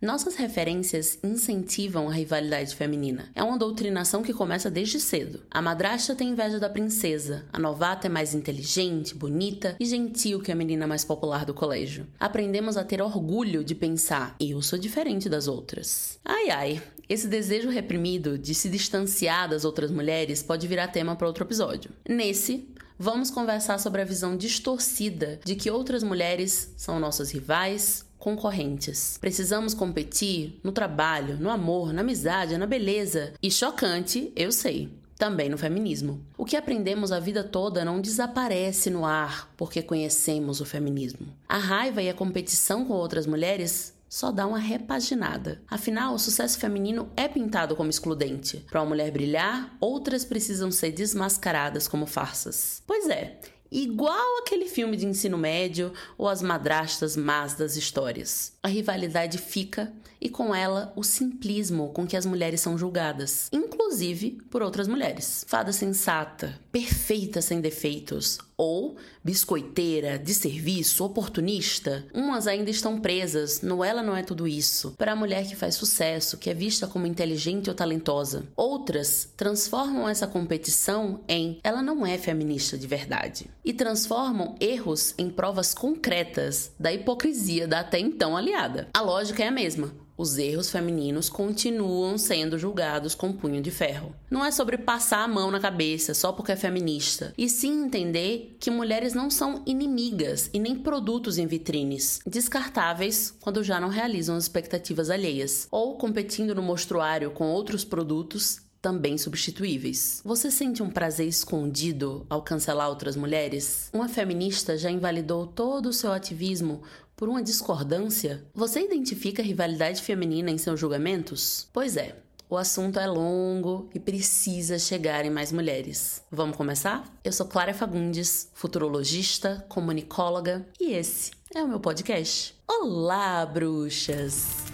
Nossas referências incentivam a rivalidade feminina. É uma doutrinação que começa desde cedo. A madrasta tem inveja da princesa, a novata é mais inteligente, bonita e gentil que a menina mais popular do colégio. Aprendemos a ter orgulho de pensar: eu sou diferente das outras. Ai ai, esse desejo reprimido de se distanciar das outras mulheres pode virar tema para outro episódio. Nesse, vamos conversar sobre a visão distorcida de que outras mulheres são nossas rivais, concorrentes. Precisamos competir no trabalho, no amor, na amizade, na beleza. E chocante, eu sei. Também no feminismo. O que aprendemos a vida toda não desaparece no ar porque conhecemos o feminismo. A raiva e a competição com outras mulheres só dá uma repaginada. Afinal, o sucesso feminino é pintado como excludente. Para uma mulher brilhar, outras precisam ser desmascaradas como farsas. Pois é, igual aquele filme de ensino médio ou as madrastas más das histórias. A rivalidade fica e com ela o simplismo com que as mulheres são julgadas, inclusive por outras mulheres. Fada sensata, perfeita sem defeitos, ou biscoiteira, de serviço, oportunista, umas ainda estão presas no ela não é tudo isso, para a mulher que faz sucesso, que é vista como inteligente ou talentosa. Outras transformam essa competição em ela não é feminista de verdade e transformam erros em provas concretas da hipocrisia da até então aliada. A lógica é a mesma os erros femininos continuam sendo julgados com punho de ferro. Não é sobre passar a mão na cabeça só porque é feminista, e sim entender que mulheres não são inimigas e nem produtos em vitrines, descartáveis quando já não realizam as expectativas alheias, ou competindo no mostruário com outros produtos também substituíveis. Você sente um prazer escondido ao cancelar outras mulheres? Uma feminista já invalidou todo o seu ativismo por uma discordância? Você identifica a rivalidade feminina em seus julgamentos? Pois é. O assunto é longo e precisa chegar em mais mulheres. Vamos começar? Eu sou Clara Fagundes, futurologista, comunicóloga, e esse é o meu podcast. Olá, bruxas!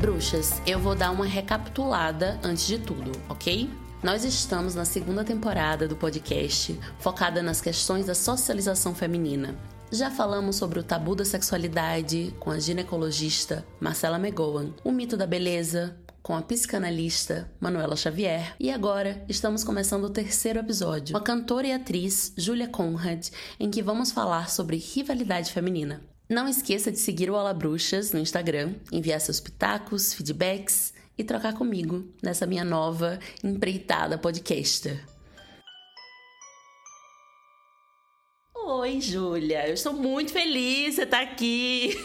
bruxas, eu vou dar uma recapitulada antes de tudo, ok? Nós estamos na segunda temporada do podcast, focada nas questões da socialização feminina. Já falamos sobre o tabu da sexualidade com a ginecologista Marcela McGowan, o mito da beleza com a psicanalista Manuela Xavier, e agora estamos começando o terceiro episódio com a cantora e atriz Julia Conrad, em que vamos falar sobre rivalidade feminina. Não esqueça de seguir o Olá Bruxas no Instagram, enviar seus pitacos, feedbacks e trocar comigo nessa minha nova empreitada podcaster. Oi, Júlia, eu estou muito feliz de você estar aqui.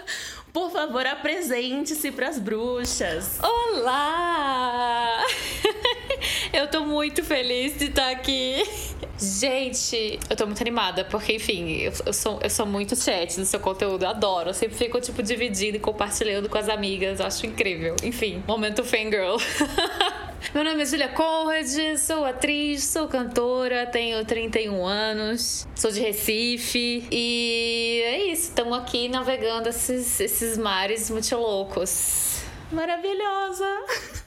Por favor, apresente-se para as bruxas. Olá! Eu tô muito feliz de estar aqui. Gente, eu tô muito animada, porque, enfim, eu, eu, sou, eu sou muito chat do seu conteúdo, eu adoro. Eu sempre fico, tipo, dividindo e compartilhando com as amigas, eu acho incrível. Enfim, momento fangirl. Meu nome é Julia Conrad, sou atriz, sou cantora, tenho 31 anos, sou de Recife e é isso, estamos aqui navegando esses, esses mares muito loucos. Maravilhosa!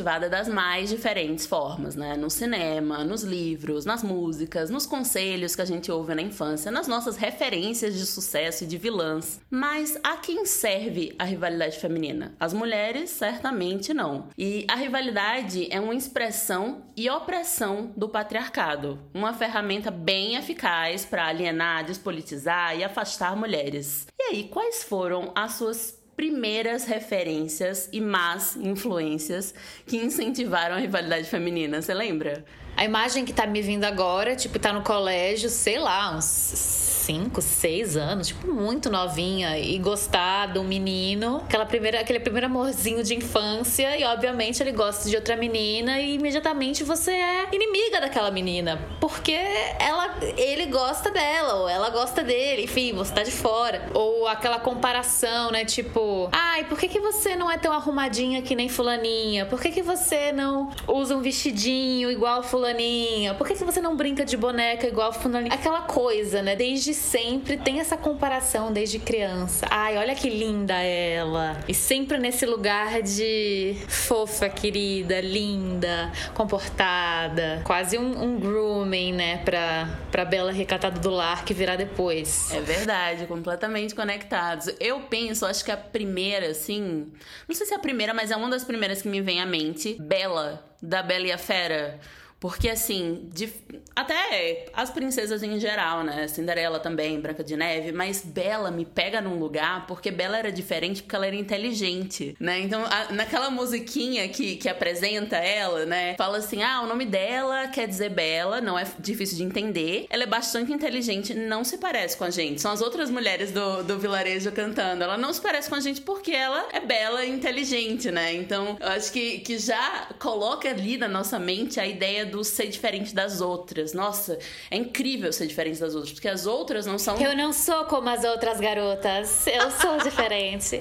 Privada das mais diferentes formas, né? No cinema, nos livros, nas músicas, nos conselhos que a gente ouve na infância, nas nossas referências de sucesso e de vilãs. Mas a quem serve a rivalidade feminina? As mulheres, certamente não. E a rivalidade é uma expressão e opressão do patriarcado, uma ferramenta bem eficaz para alienar, despolitizar e afastar mulheres. E aí, quais foram as suas primeiras referências e más influências que incentivaram a rivalidade feminina. Você lembra? A imagem que tá me vindo agora, tipo, tá no colégio, sei lá, uns 5, 6 anos, tipo, muito novinha, e gostar do menino, aquela primeira, aquele primeiro amorzinho de infância, e obviamente ele gosta de outra menina, e imediatamente você é inimiga daquela menina, porque ela, ele gosta dela, ou ela gosta dele, enfim, você tá de fora. Ou aquela comparação, né? Tipo, ai, por que, que você não é tão arrumadinha que nem fulaninha? Por que, que você não usa um vestidinho igual fulaninha? Por que, que você não brinca de boneca igual fulaninha? Aquela coisa, né? Desde sempre tem essa comparação, desde criança. Ai, olha que linda ela. E sempre nesse lugar de fofa, querida, linda, comportada. Quase um, um grooming, né? Pra, pra Bela recatada do lar que virá depois. É verdade, completamente conectados. Eu penso, acho que a primeira, assim. Não sei se é a primeira, mas é uma das primeiras que me vem à mente. Bela, da Bela e a Fera. Porque, assim, de, até as princesas em geral, né? Cinderela também, Branca de Neve, mas Bela me pega num lugar porque Bela era diferente porque ela era inteligente, né? Então, a, naquela musiquinha que, que apresenta ela, né? Fala assim: ah, o nome dela quer dizer Bela, não é difícil de entender. Ela é bastante inteligente, não se parece com a gente. São as outras mulheres do, do vilarejo cantando. Ela não se parece com a gente porque ela é bela e inteligente, né? Então, eu acho que, que já coloca ali na nossa mente a ideia do ser diferente das outras. Nossa, é incrível ser diferente das outras, porque as outras não são. Eu não sou como as outras garotas. Eu sou diferente.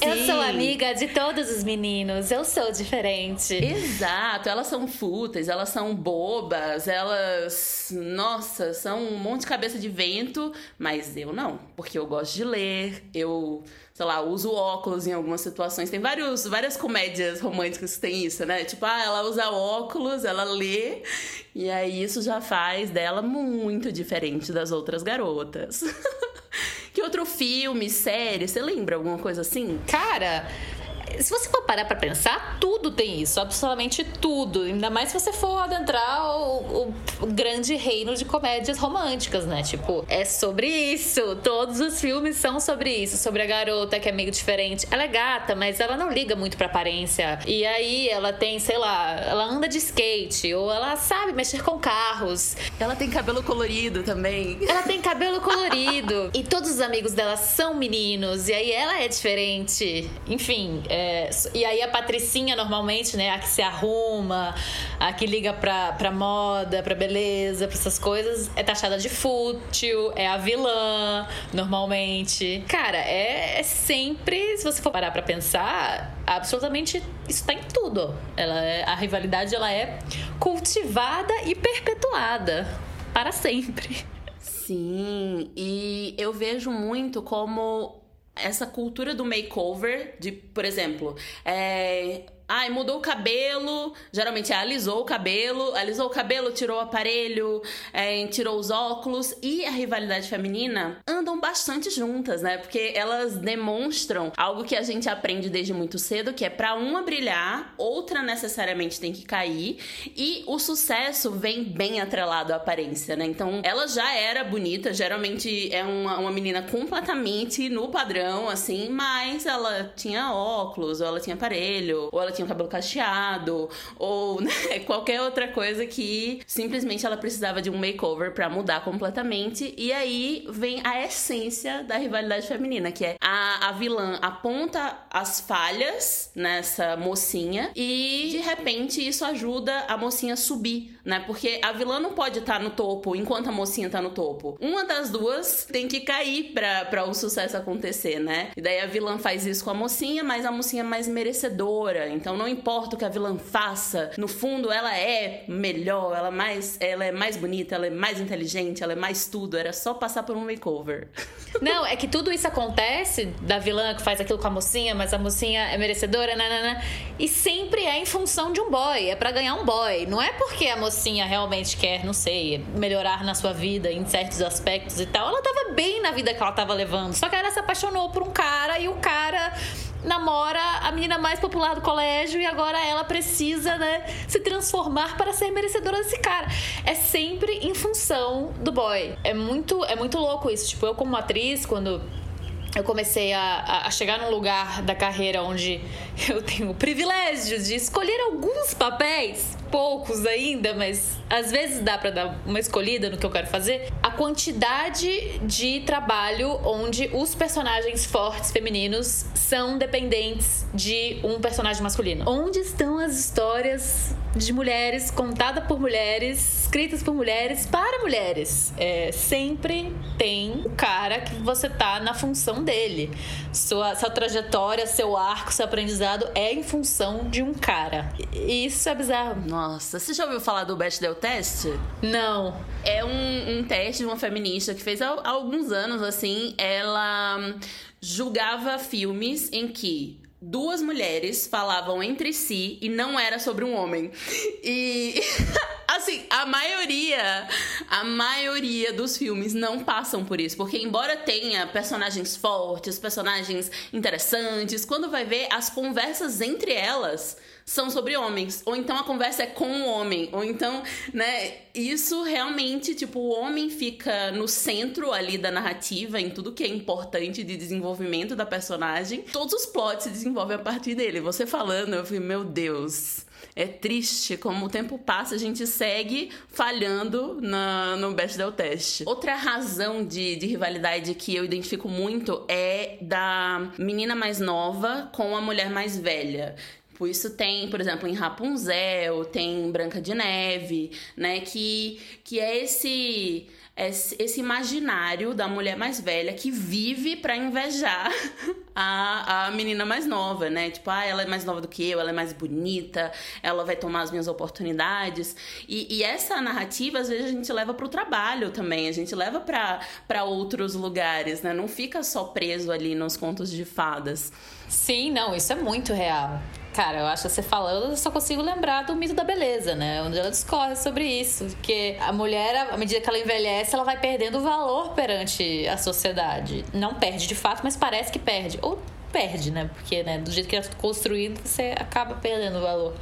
eu sou amiga de todos os meninos. Eu sou diferente. Exato. Elas são fúteis, elas são bobas, elas. Nossa, são um monte de cabeça de vento, mas eu não, porque eu gosto de ler, eu sei lá, uso óculos em algumas situações. Tem vários, várias comédias românticas que tem isso, né? Tipo, ah, ela usa óculos, ela lê, e aí isso já faz dela muito diferente das outras garotas. que outro filme, série, você lembra alguma coisa assim? Cara, se você for parar pra pensar, tudo tem isso, absolutamente tudo. Ainda mais se você for adentrar o, o, grande reino de comédias românticas, né? Tipo, é sobre isso. Todos os filmes são sobre isso. Sobre a garota que é meio diferente. Ela é gata, mas ela não liga muito pra aparência. E aí ela tem, sei lá, ela anda de skate, ou ela sabe mexer com carros. Ela tem cabelo colorido também. Ela tem cabelo colorido. e todos os amigos dela são meninos. E aí ela é diferente. Enfim, é é, e aí a Patricinha, normalmente, né? A que se arruma, a que liga pra, pra moda, pra beleza, pra essas coisas, é taxada de fútil, é a vilã, normalmente. Cara, é, é sempre, se você for parar pra pensar, absolutamente isso tá em tudo. Ela é, a rivalidade ela é cultivada e perpetuada para sempre. Sim, e eu vejo muito como essa cultura do makeover, de, por exemplo, é, Ai, mudou o cabelo. Geralmente é alisou o cabelo. Alisou o cabelo, tirou o aparelho, é, tirou os óculos. E a rivalidade feminina andam bastante juntas, né? Porque elas demonstram algo que a gente aprende desde muito cedo, que é para uma brilhar, outra necessariamente tem que cair. E o sucesso vem bem atrelado à aparência, né? Então, ela já era bonita. Geralmente é uma, uma menina completamente no padrão, assim. Mas ela tinha óculos, ou ela tinha aparelho, ou ela tinha tinha o cabelo cacheado, ou né, qualquer outra coisa que simplesmente ela precisava de um makeover para mudar completamente. E aí vem a essência da rivalidade feminina, que é a, a vilã aponta as falhas nessa mocinha e de repente isso ajuda a mocinha a subir, né? Porque a vilã não pode estar tá no topo enquanto a mocinha tá no topo. Uma das duas tem que cair para o sucesso acontecer, né? E daí a vilã faz isso com a mocinha, mas a mocinha é mais merecedora. Então então não importa o que a vilã faça, no fundo ela é melhor, ela é mais, ela é mais bonita, ela é mais inteligente, ela é mais tudo. Era só passar por um makeover. Não, é que tudo isso acontece da vilã que faz aquilo com a mocinha, mas a mocinha é merecedora, nanana, e sempre é em função de um boy, é para ganhar um boy. Não é porque a mocinha realmente quer, não sei, melhorar na sua vida em certos aspectos e tal. Ela tava bem na vida que ela tava levando. Só que ela se apaixonou por um cara e o cara namora a menina mais popular do colégio e agora ela precisa, né, se transformar para ser merecedora desse cara. É sempre em função do boy. É muito, é muito louco isso. Tipo, eu como atriz, quando eu comecei a, a, chegar num lugar da carreira onde eu tenho o privilégio de escolher alguns papéis, poucos ainda, mas às vezes dá para dar uma escolhida no que eu quero fazer. A quantidade de trabalho onde os personagens fortes femininos são dependentes de um personagem masculino. Onde estão as histórias de mulheres, contada por mulheres, escritas por mulheres, para mulheres. É, sempre tem o cara que você tá na função dele. Sua, sua trajetória, seu arco, seu aprendizado é em função de um cara. E isso é bizarro. Nossa, você já ouviu falar do Bechdel Test? Não. É um, um teste de uma feminista que fez há, há alguns anos, assim, ela julgava filmes em que duas mulheres falavam entre si e não era sobre um homem. E assim, a maioria, a maioria dos filmes não passam por isso, porque embora tenha personagens fortes, personagens interessantes, quando vai ver as conversas entre elas são sobre homens. Ou então a conversa é com o homem. Ou então, né, isso realmente, tipo, o homem fica no centro ali da narrativa, em tudo que é importante de desenvolvimento da personagem. Todos os plots se desenvolvem a partir dele. Você falando, eu falei, meu Deus. É triste como o tempo passa, a gente segue falhando na, no Best Del Test. Outra razão de, de rivalidade que eu identifico muito é da menina mais nova com a mulher mais velha. Tipo, isso tem, por exemplo, em Rapunzel, tem Branca de Neve, né? Que, que é esse, esse imaginário da mulher mais velha que vive para invejar a, a menina mais nova, né? Tipo, ah, ela é mais nova do que eu, ela é mais bonita, ela vai tomar as minhas oportunidades. E, e essa narrativa, às vezes, a gente leva para o trabalho também, a gente leva para outros lugares, né? Não fica só preso ali nos contos de fadas. Sim, não, isso é muito real. Cara, eu acho que você falando, eu só consigo lembrar do mito da beleza, né? Onde ela discorre sobre isso. Porque a mulher, à medida que ela envelhece, ela vai perdendo valor perante a sociedade. Não perde de fato, mas parece que perde. Ou perde, né? Porque, né, do jeito que é construído, você acaba perdendo valor.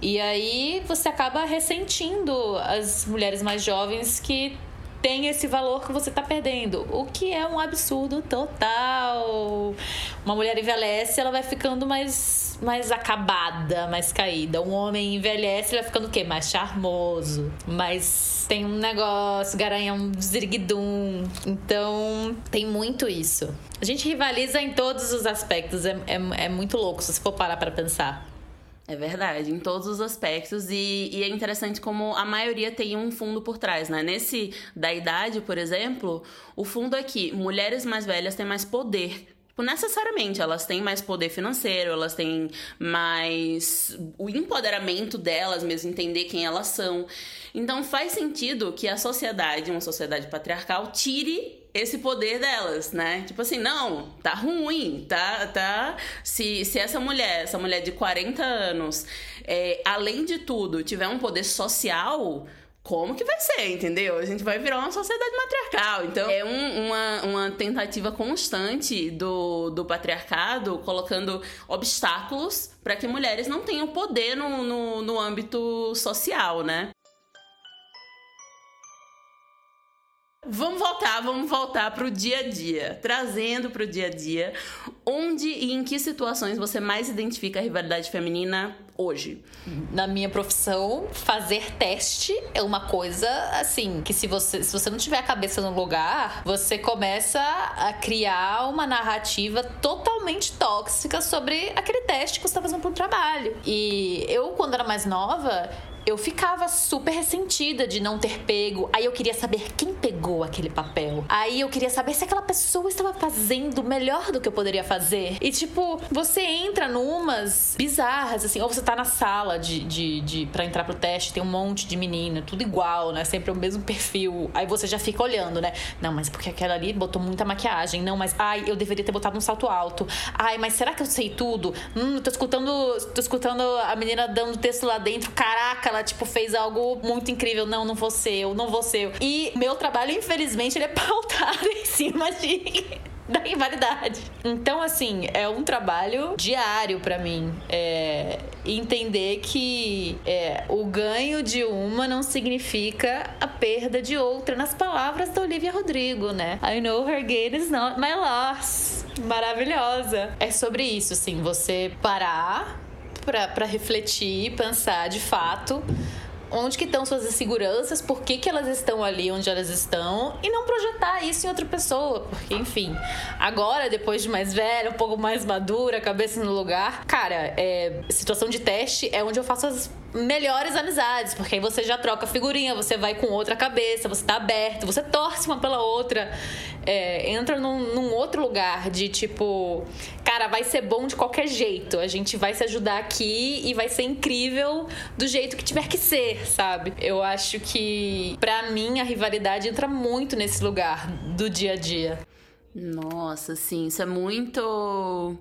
E aí você acaba ressentindo as mulheres mais jovens que tem esse valor que você está perdendo, o que é um absurdo total. Uma mulher envelhece, ela vai ficando mais, mais acabada, mais caída. Um homem envelhece, ele vai ficando o quê? Mais charmoso, mais tem um negócio, garanhão ziriguidum. Então, tem muito isso. A gente rivaliza em todos os aspectos, é, é, é muito louco se você for parar para pensar. É verdade, em todos os aspectos. E, e, é interessante como a maioria tem um fundo por trás, né? Nesse da idade, por exemplo, o fundo é que mulheres mais velhas têm mais poder Tipo, necessariamente, elas têm mais poder financeiro, elas têm mais o empoderamento delas mesmo, entender quem elas são. Então faz sentido que a sociedade, uma sociedade patriarcal, tire esse poder delas, né? Tipo assim, não, tá ruim, tá, tá. Se, se essa mulher, essa mulher de 40 anos, é, além de tudo, tiver um poder social, como que vai ser, entendeu? A gente vai virar uma sociedade matriarcal. Então, é um, uma, uma tentativa constante do, do patriarcado colocando obstáculos para que mulheres não tenham poder no, no, no âmbito social, né? Vamos voltar, vamos voltar para o dia a dia, trazendo para o dia a dia onde e em que situações você mais identifica a rivalidade feminina hoje? Na minha profissão, fazer teste é uma coisa assim que se você se você não tiver a cabeça no lugar, você começa a criar uma narrativa totalmente tóxica sobre aquele teste que você está fazendo para um trabalho. E eu quando era mais nova, eu ficava super ressentida de não ter pego. Aí eu queria saber quem pegou aquele papel. Aí eu queria saber se aquela pessoa estava fazendo melhor do que eu poderia fazer. E tipo, você entra numas bizarras, assim, ou você tá na sala de, de, de pra entrar pro teste, tem um monte de menina, tudo igual, né? Sempre o mesmo perfil. Aí você já fica olhando, né? Não, mas porque aquela ali botou muita maquiagem. Não, mas ai, eu deveria ter botado um salto alto. Ai, mas será que eu sei tudo? Hum, tô escutando, tô escutando a menina dando texto lá dentro. Caraca, ela, tipo, fez algo muito incrível. Não, não vou ser eu, não vou ser eu. E meu trabalho, infelizmente, ele é pautado em cima de da rivalidade. Então, assim, é um trabalho diário para mim. É entender que é, o ganho de uma não significa a perda de outra. Nas palavras da Olivia Rodrigo, né? I know her gain is not my loss. Maravilhosa. É sobre isso, assim, você parar para refletir, pensar de fato onde que estão suas inseguranças, por que, que elas estão ali onde elas estão e não projetar isso em outra pessoa, porque enfim, agora depois de mais velha, um pouco mais madura, cabeça no lugar, cara, é, situação de teste é onde eu faço as melhores amizades, porque aí você já troca figurinha, você vai com outra cabeça, você tá aberto, você torce uma pela outra, é, entra num, num, outro lugar de tipo, cara, vai ser bom de qualquer jeito, a gente vai se ajudar aqui e vai ser incrível do jeito que tiver que ser, sabe? Eu acho que, para mim, a rivalidade entra muito nesse lugar do dia a dia. Nossa, sim, isso é muito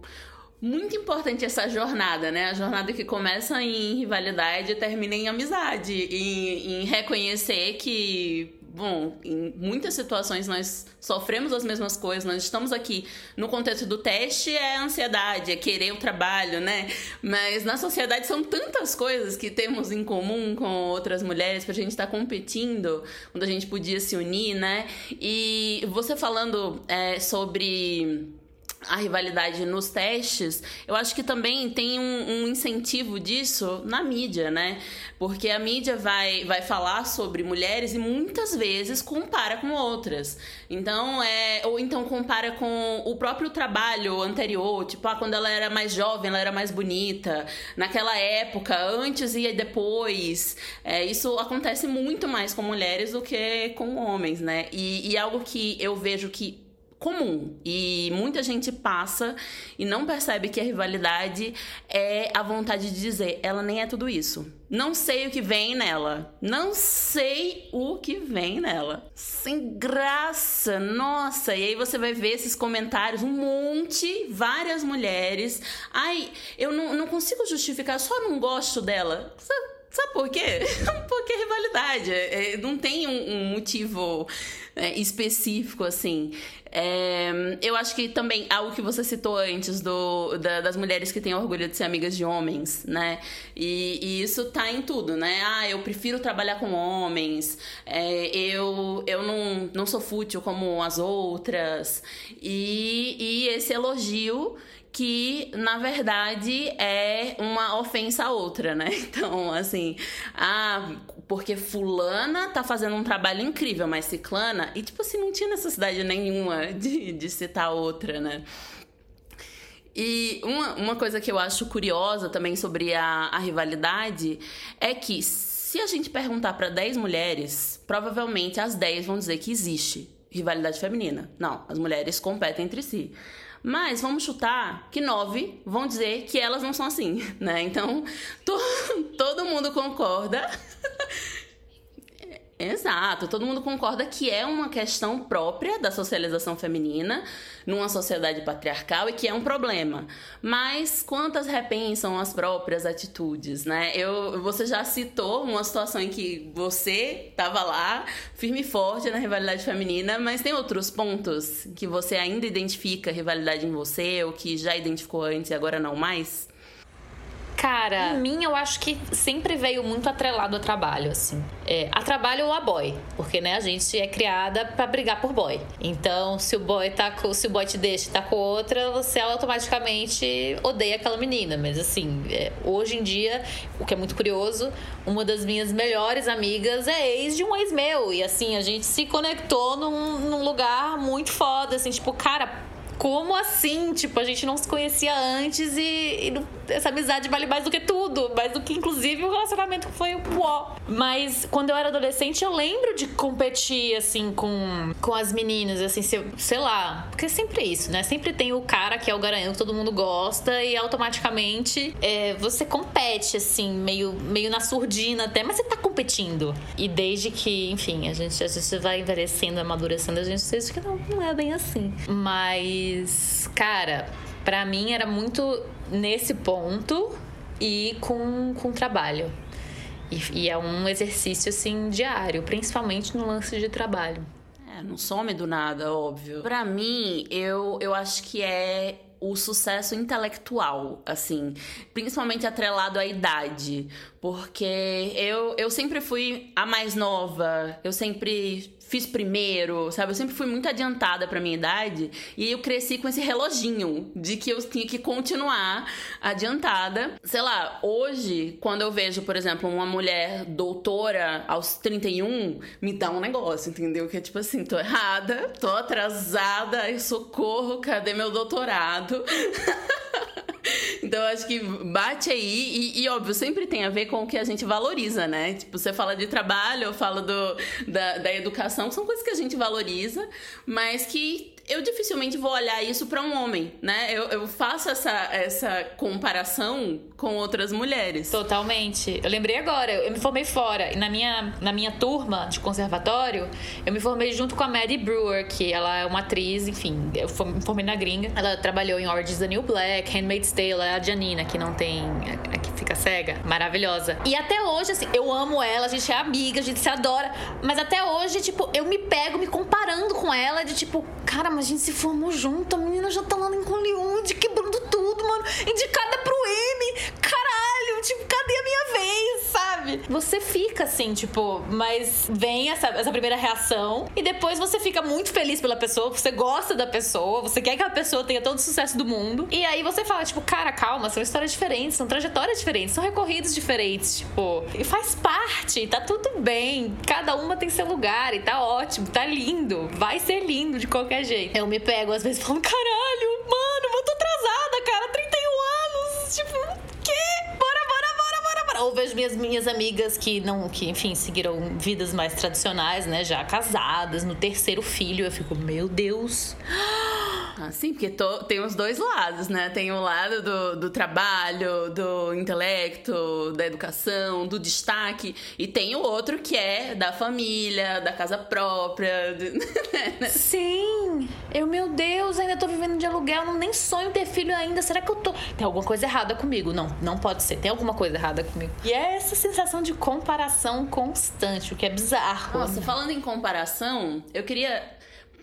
muito importante essa jornada, né? A jornada que começa em rivalidade e termina em amizade, em, em reconhecer que bom, em muitas situações nós sofremos as mesmas coisas, nós estamos aqui no contexto do teste é ansiedade, é querer o trabalho, né? Mas na sociedade são tantas coisas que temos em comum com outras mulheres pra gente estar tá competindo, quando a gente podia se unir, né? E você falando é, sobre a rivalidade nos testes, eu acho que também tem um, um, incentivo disso na mídia, né? Porque a mídia vai, vai falar sobre mulheres e muitas vezes compara com outras. Então, é, ou então compara com o próprio trabalho anterior, tipo, ah, quando ela era mais jovem, ela era mais bonita. Naquela época, antes e depois. É, isso acontece muito mais com mulheres do que com homens, né? E, e algo que eu vejo que comum e muita gente passa e não percebe que a rivalidade é a vontade de dizer ela nem é tudo isso. Não sei o que vem nela. Não sei o que vem nela. Sem graça, nossa. E aí você vai ver esses comentários, um monte, várias mulheres. Ai, eu não, não consigo justificar, só não gosto dela. Sabe por quê? Porque é rivalidade. É, não tem um, um motivo é, específico, assim. É, eu acho que também algo que você citou antes do, da, das mulheres que têm orgulho de ser amigas de homens, né? E, e, isso tá em tudo, né? Ah, eu prefiro trabalhar com homens, é, eu, eu não, não sou fútil como as outras. E, e esse elogio que na verdade é uma ofensa a outra, né? Então, assim, ah, porque fulana tá fazendo um trabalho incrível, mas ciclana, e tipo assim, não tinha necessidade nenhuma de, de citar outra, né? E uma, uma coisa que eu acho curiosa também sobre a, a rivalidade é que se a gente perguntar para 10 mulheres, provavelmente as 10 vão dizer que existe rivalidade feminina. Não, as mulheres competem entre si. Mas vamos chutar que nove vão dizer que elas não são assim, né? Então, to todo mundo concorda Exato, todo mundo concorda que é uma questão própria da socialização feminina numa sociedade patriarcal e que é um problema. Mas quantas repensam as próprias atitudes, né? Eu, você já citou uma situação em que você estava lá, firme e forte na rivalidade feminina, mas tem outros pontos que você ainda identifica rivalidade em você ou que já identificou antes e agora não mais? Cara, em mim eu acho que sempre veio muito atrelado a trabalho, assim. É, a trabalho ou a boy. Porque, né, a gente é criada para brigar por boy. Então, se o boy tá com, se o boy te deixa e tá com outra, você automaticamente odeia aquela menina. Mas assim, é, hoje em dia, o que é muito curioso, uma das minhas melhores amigas é ex de um ex meu. E assim, a gente se conectou num, num lugar muito foda, assim, tipo, cara como assim? Tipo, a gente não se conhecia antes e, e essa amizade vale mais do que tudo, mais do que inclusive o relacionamento foi o uó. Mas quando eu era adolescente, eu lembro de competir assim com, com as meninas, assim, sei, sei lá, porque é sempre isso, né? Sempre tem o cara que é o garanhão que todo mundo gosta e automaticamente é, você compete, assim, meio, meio na surdina até, mas você tá competindo. E desde que, enfim, a gente, a gente vai envelhecendo, amadurecendo, a gente sabe que não, não é bem assim. Mas, cara, para mim era muito nesse ponto e com, com trabalho. E, e, é um exercício, assim, diário, principalmente no lance de trabalho. É, não some do nada, óbvio. Para mim, eu, eu acho que é o sucesso intelectual, assim, principalmente atrelado à idade, porque eu, eu sempre fui a mais nova, eu sempre fiz primeiro, sabe? Eu sempre fui muito adiantada pra minha idade e eu cresci com esse reloginho de que eu tinha que continuar adiantada. Sei lá, hoje, quando eu vejo, por exemplo, uma mulher doutora aos 31, me dá um negócio, entendeu? Que é tipo assim, tô errada, tô atrasada, socorro, cadê meu doutorado? Então eu acho que bate aí e, e, óbvio, sempre tem a ver com o que a gente valoriza, né? Tipo, você fala de trabalho, eu falo do, da, da educação, são coisas que a gente valoriza, mas que eu dificilmente vou olhar isso para um homem, né? Eu, eu, faço essa, essa comparação com outras mulheres. Totalmente. Eu lembrei agora, eu me formei fora. E na minha, na minha turma de conservatório, eu me formei junto com a Maddie Brewer, que ela é uma atriz, enfim, eu me formei na gringa. Ela trabalhou em Orange is the New Black, Handmaid's Tale, é a Janina, que não tem. A, que fica cega. Maravilhosa. E até hoje, assim, eu amo ela, a gente é amiga, a gente se adora. Mas até hoje, tipo, eu me pego me comparando com ela de tipo, cara, mas a gente se formou junto, a menina já tá lá em Hollywood, quebrando tudo, mano. Indicada pro M. Caralho, tipo, cadê a minha vez, sabe? Você fica assim, tipo, mas vem essa, essa primeira reação e depois você fica muito feliz pela pessoa, você gosta da pessoa, você quer que a pessoa tenha todo o sucesso do mundo. E aí você fala, tipo, cara, calma, são histórias diferentes, são trajetórias diferentes, são recorridos diferentes, tipo, e faz parte, tá tudo bem. Cada uma tem seu lugar e tá ótimo, tá lindo. Vai ser lindo de qualquer jeito. Eu me pego às vezes falando, caralho, mano, eu tô atrasada, cara, 31 anos. Tipo, quê? Bora, bora. Ou vejo minhas, minhas amigas que não, que, enfim, seguiram vidas mais tradicionais, né? Já casadas, no terceiro filho. Eu fico, meu Deus. Ah, sim, porque tô, tem os dois lados, né? Tem o lado do, do trabalho, do intelecto, da educação, do destaque, e tem o outro que é da família, da casa própria. Né? Sim! Eu, meu Deus, ainda tô vivendo de aluguel, não nem sonho ter filho ainda. Será que eu tô. Tem alguma coisa errada comigo? Não, não pode ser. Tem alguma coisa errada comigo. E é essa sensação de comparação constante, o que é bizarro. Nossa, falando em comparação, eu queria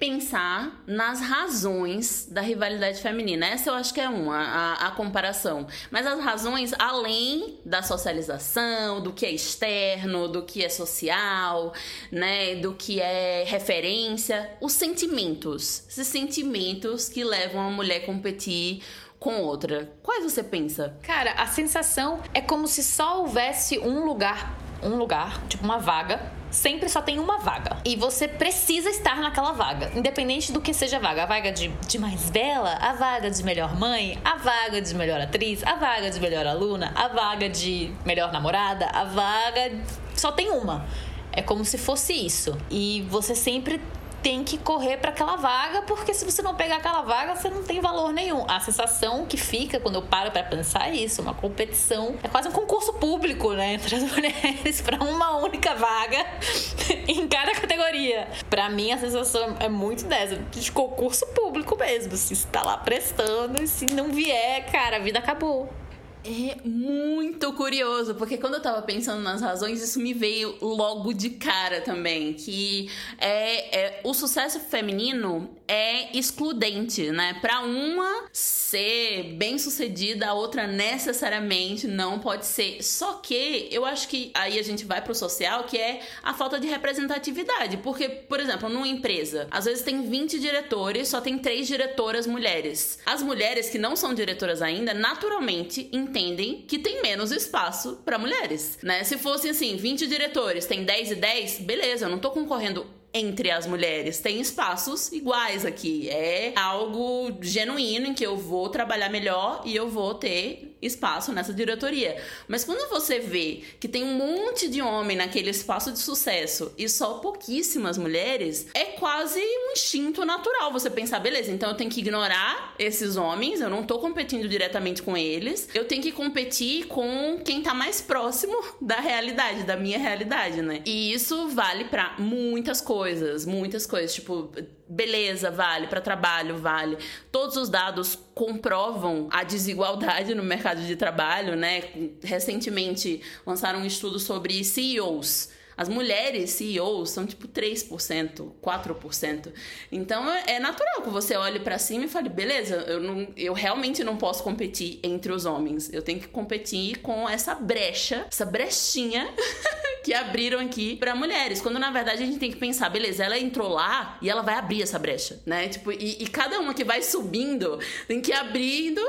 pensar nas razões da rivalidade feminina. Essa eu acho que é uma, a, a, comparação. Mas as razões além da socialização, do que é externo, do que é social, né, do que é referência, os sentimentos. Esses sentimentos que levam a mulher a competir com outra. Quais você pensa? Cara, a sensação é como se só houvesse um lugar, um lugar, tipo uma vaga sempre só tem uma vaga. E você precisa estar naquela vaga, independente do que seja a vaga. A vaga de, de mais bela, a vaga de melhor mãe, a vaga de melhor atriz, a vaga de melhor aluna, a vaga de melhor namorada, a vaga. Só tem uma. É como se fosse isso. E você sempre tem que correr para aquela vaga, porque se você não pegar aquela vaga, você não tem valor nenhum. A sensação que fica quando eu paro para pensar é isso, uma competição, é quase um concurso público, né, entre as mulheres para uma única vaga em cada categoria. Para mim a sensação é muito dessa, de concurso público mesmo, se está lá prestando e se não vier, cara, a vida acabou. É muito curioso, porque quando eu tava pensando nas razões, isso me veio logo de cara também. Que é, é o sucesso feminino é excludente, né? Pra uma ser bem sucedida, a outra necessariamente não pode ser. Só que eu acho que aí a gente vai pro social, que é a falta de representatividade. Porque, por exemplo, numa empresa, às vezes tem 20 diretores, só tem três diretoras mulheres. As mulheres que não são diretoras ainda, naturalmente entendem que tem menos espaço para mulheres, né? Se fossem assim, 20 diretores, tem 10 e 10, beleza, eu não tô concorrendo entre as mulheres. Tem espaços iguais aqui. É algo genuíno em que eu vou trabalhar melhor e eu vou ter espaço nessa diretoria. Mas quando você vê que tem um monte de homem naquele espaço de sucesso e só pouquíssimas mulheres, é quase um instinto natural você pensar, beleza, então eu tenho que ignorar esses homens, eu não tô competindo diretamente com eles, eu tenho que competir com quem tá mais próximo da realidade, da minha realidade, né? E isso vale para muitas coisas, muitas coisas, tipo, beleza, vale, para trabalho, vale. Todos os dados comprovam a desigualdade no mercado de trabalho, né? Recentemente lançaram um estudo sobre CEOs. As mulheres CEOs são tipo 3%, 4%. Então é natural que você olhe para cima e fale: beleza, eu, não, eu realmente não posso competir entre os homens. Eu tenho que competir com essa brecha, essa brechinha que abriram aqui para mulheres. Quando na verdade a gente tem que pensar, beleza, ela entrou lá e ela vai abrir essa brecha, né? Tipo, e, e cada uma que vai subindo tem que ir abrindo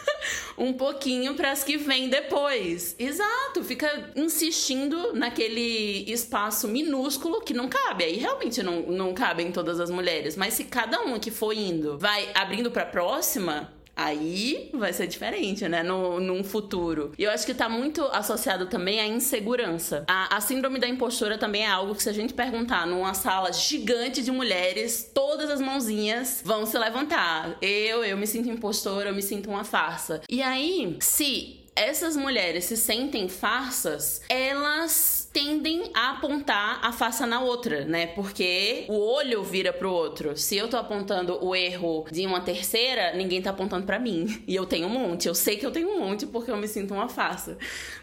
um pouquinho para as que vêm depois. Exato, fica insistindo naquele espaço minúsculo que não cabe. Aí realmente não, não cabe em todas as mulheres. Mas se cada uma que for indo vai abrindo para próxima, Aí vai ser diferente, né? No, num futuro. E eu acho que tá muito associado também à insegurança. A, a síndrome da impostora também é algo que, se a gente perguntar numa sala gigante de mulheres, todas as mãozinhas vão se levantar. Eu, eu me sinto impostora, eu me sinto uma farsa. E aí, se essas mulheres se sentem farsas, elas tendem a apontar a farsa na outra, né? Porque o olho vira pro outro. Se eu tô apontando o erro de uma terceira, ninguém tá apontando para mim. E eu tenho um monte. Eu sei que eu tenho um monte porque eu me sinto uma farsa,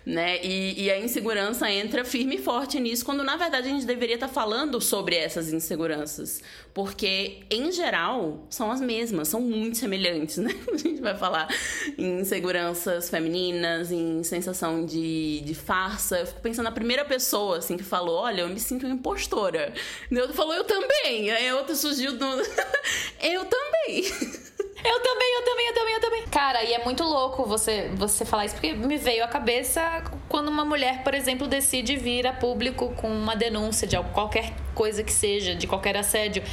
né? E, e a insegurança entra firme e forte nisso, quando na verdade a gente deveria estar tá falando sobre essas inseguranças. Porque, em geral, são as mesmas, são muito semelhantes, né? A gente vai falar em inseguranças femininas, em sensação de, de farsa. Eu fico pensando na primeira pessoa, assim, que falou: Olha, eu me sinto impostora. E outro falou: Eu também. Aí outro surgiu do. eu também. Eu também, eu também, eu também, eu também. Cara, e é muito louco você, você falar isso, porque me veio à cabeça quando uma mulher, por exemplo, decide vir a público com uma denúncia de qualquer coisa que seja, de qualquer assédio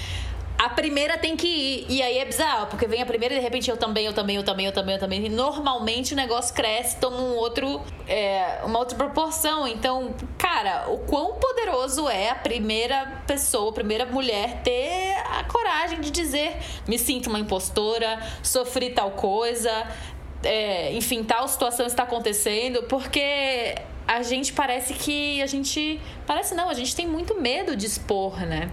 a primeira tem que ir. E aí é bizarro, porque vem a primeira e de repente eu também, eu também, eu também, eu também, eu também. E normalmente o negócio cresce, toma um outro, é, uma outra proporção. Então, cara, o quão poderoso é a primeira pessoa, a primeira mulher ter a coragem de dizer: me sinto uma impostora, sofri tal coisa, é, enfim, tal situação está acontecendo, porque a gente parece que a gente. Parece não, a gente tem muito medo de expor, né?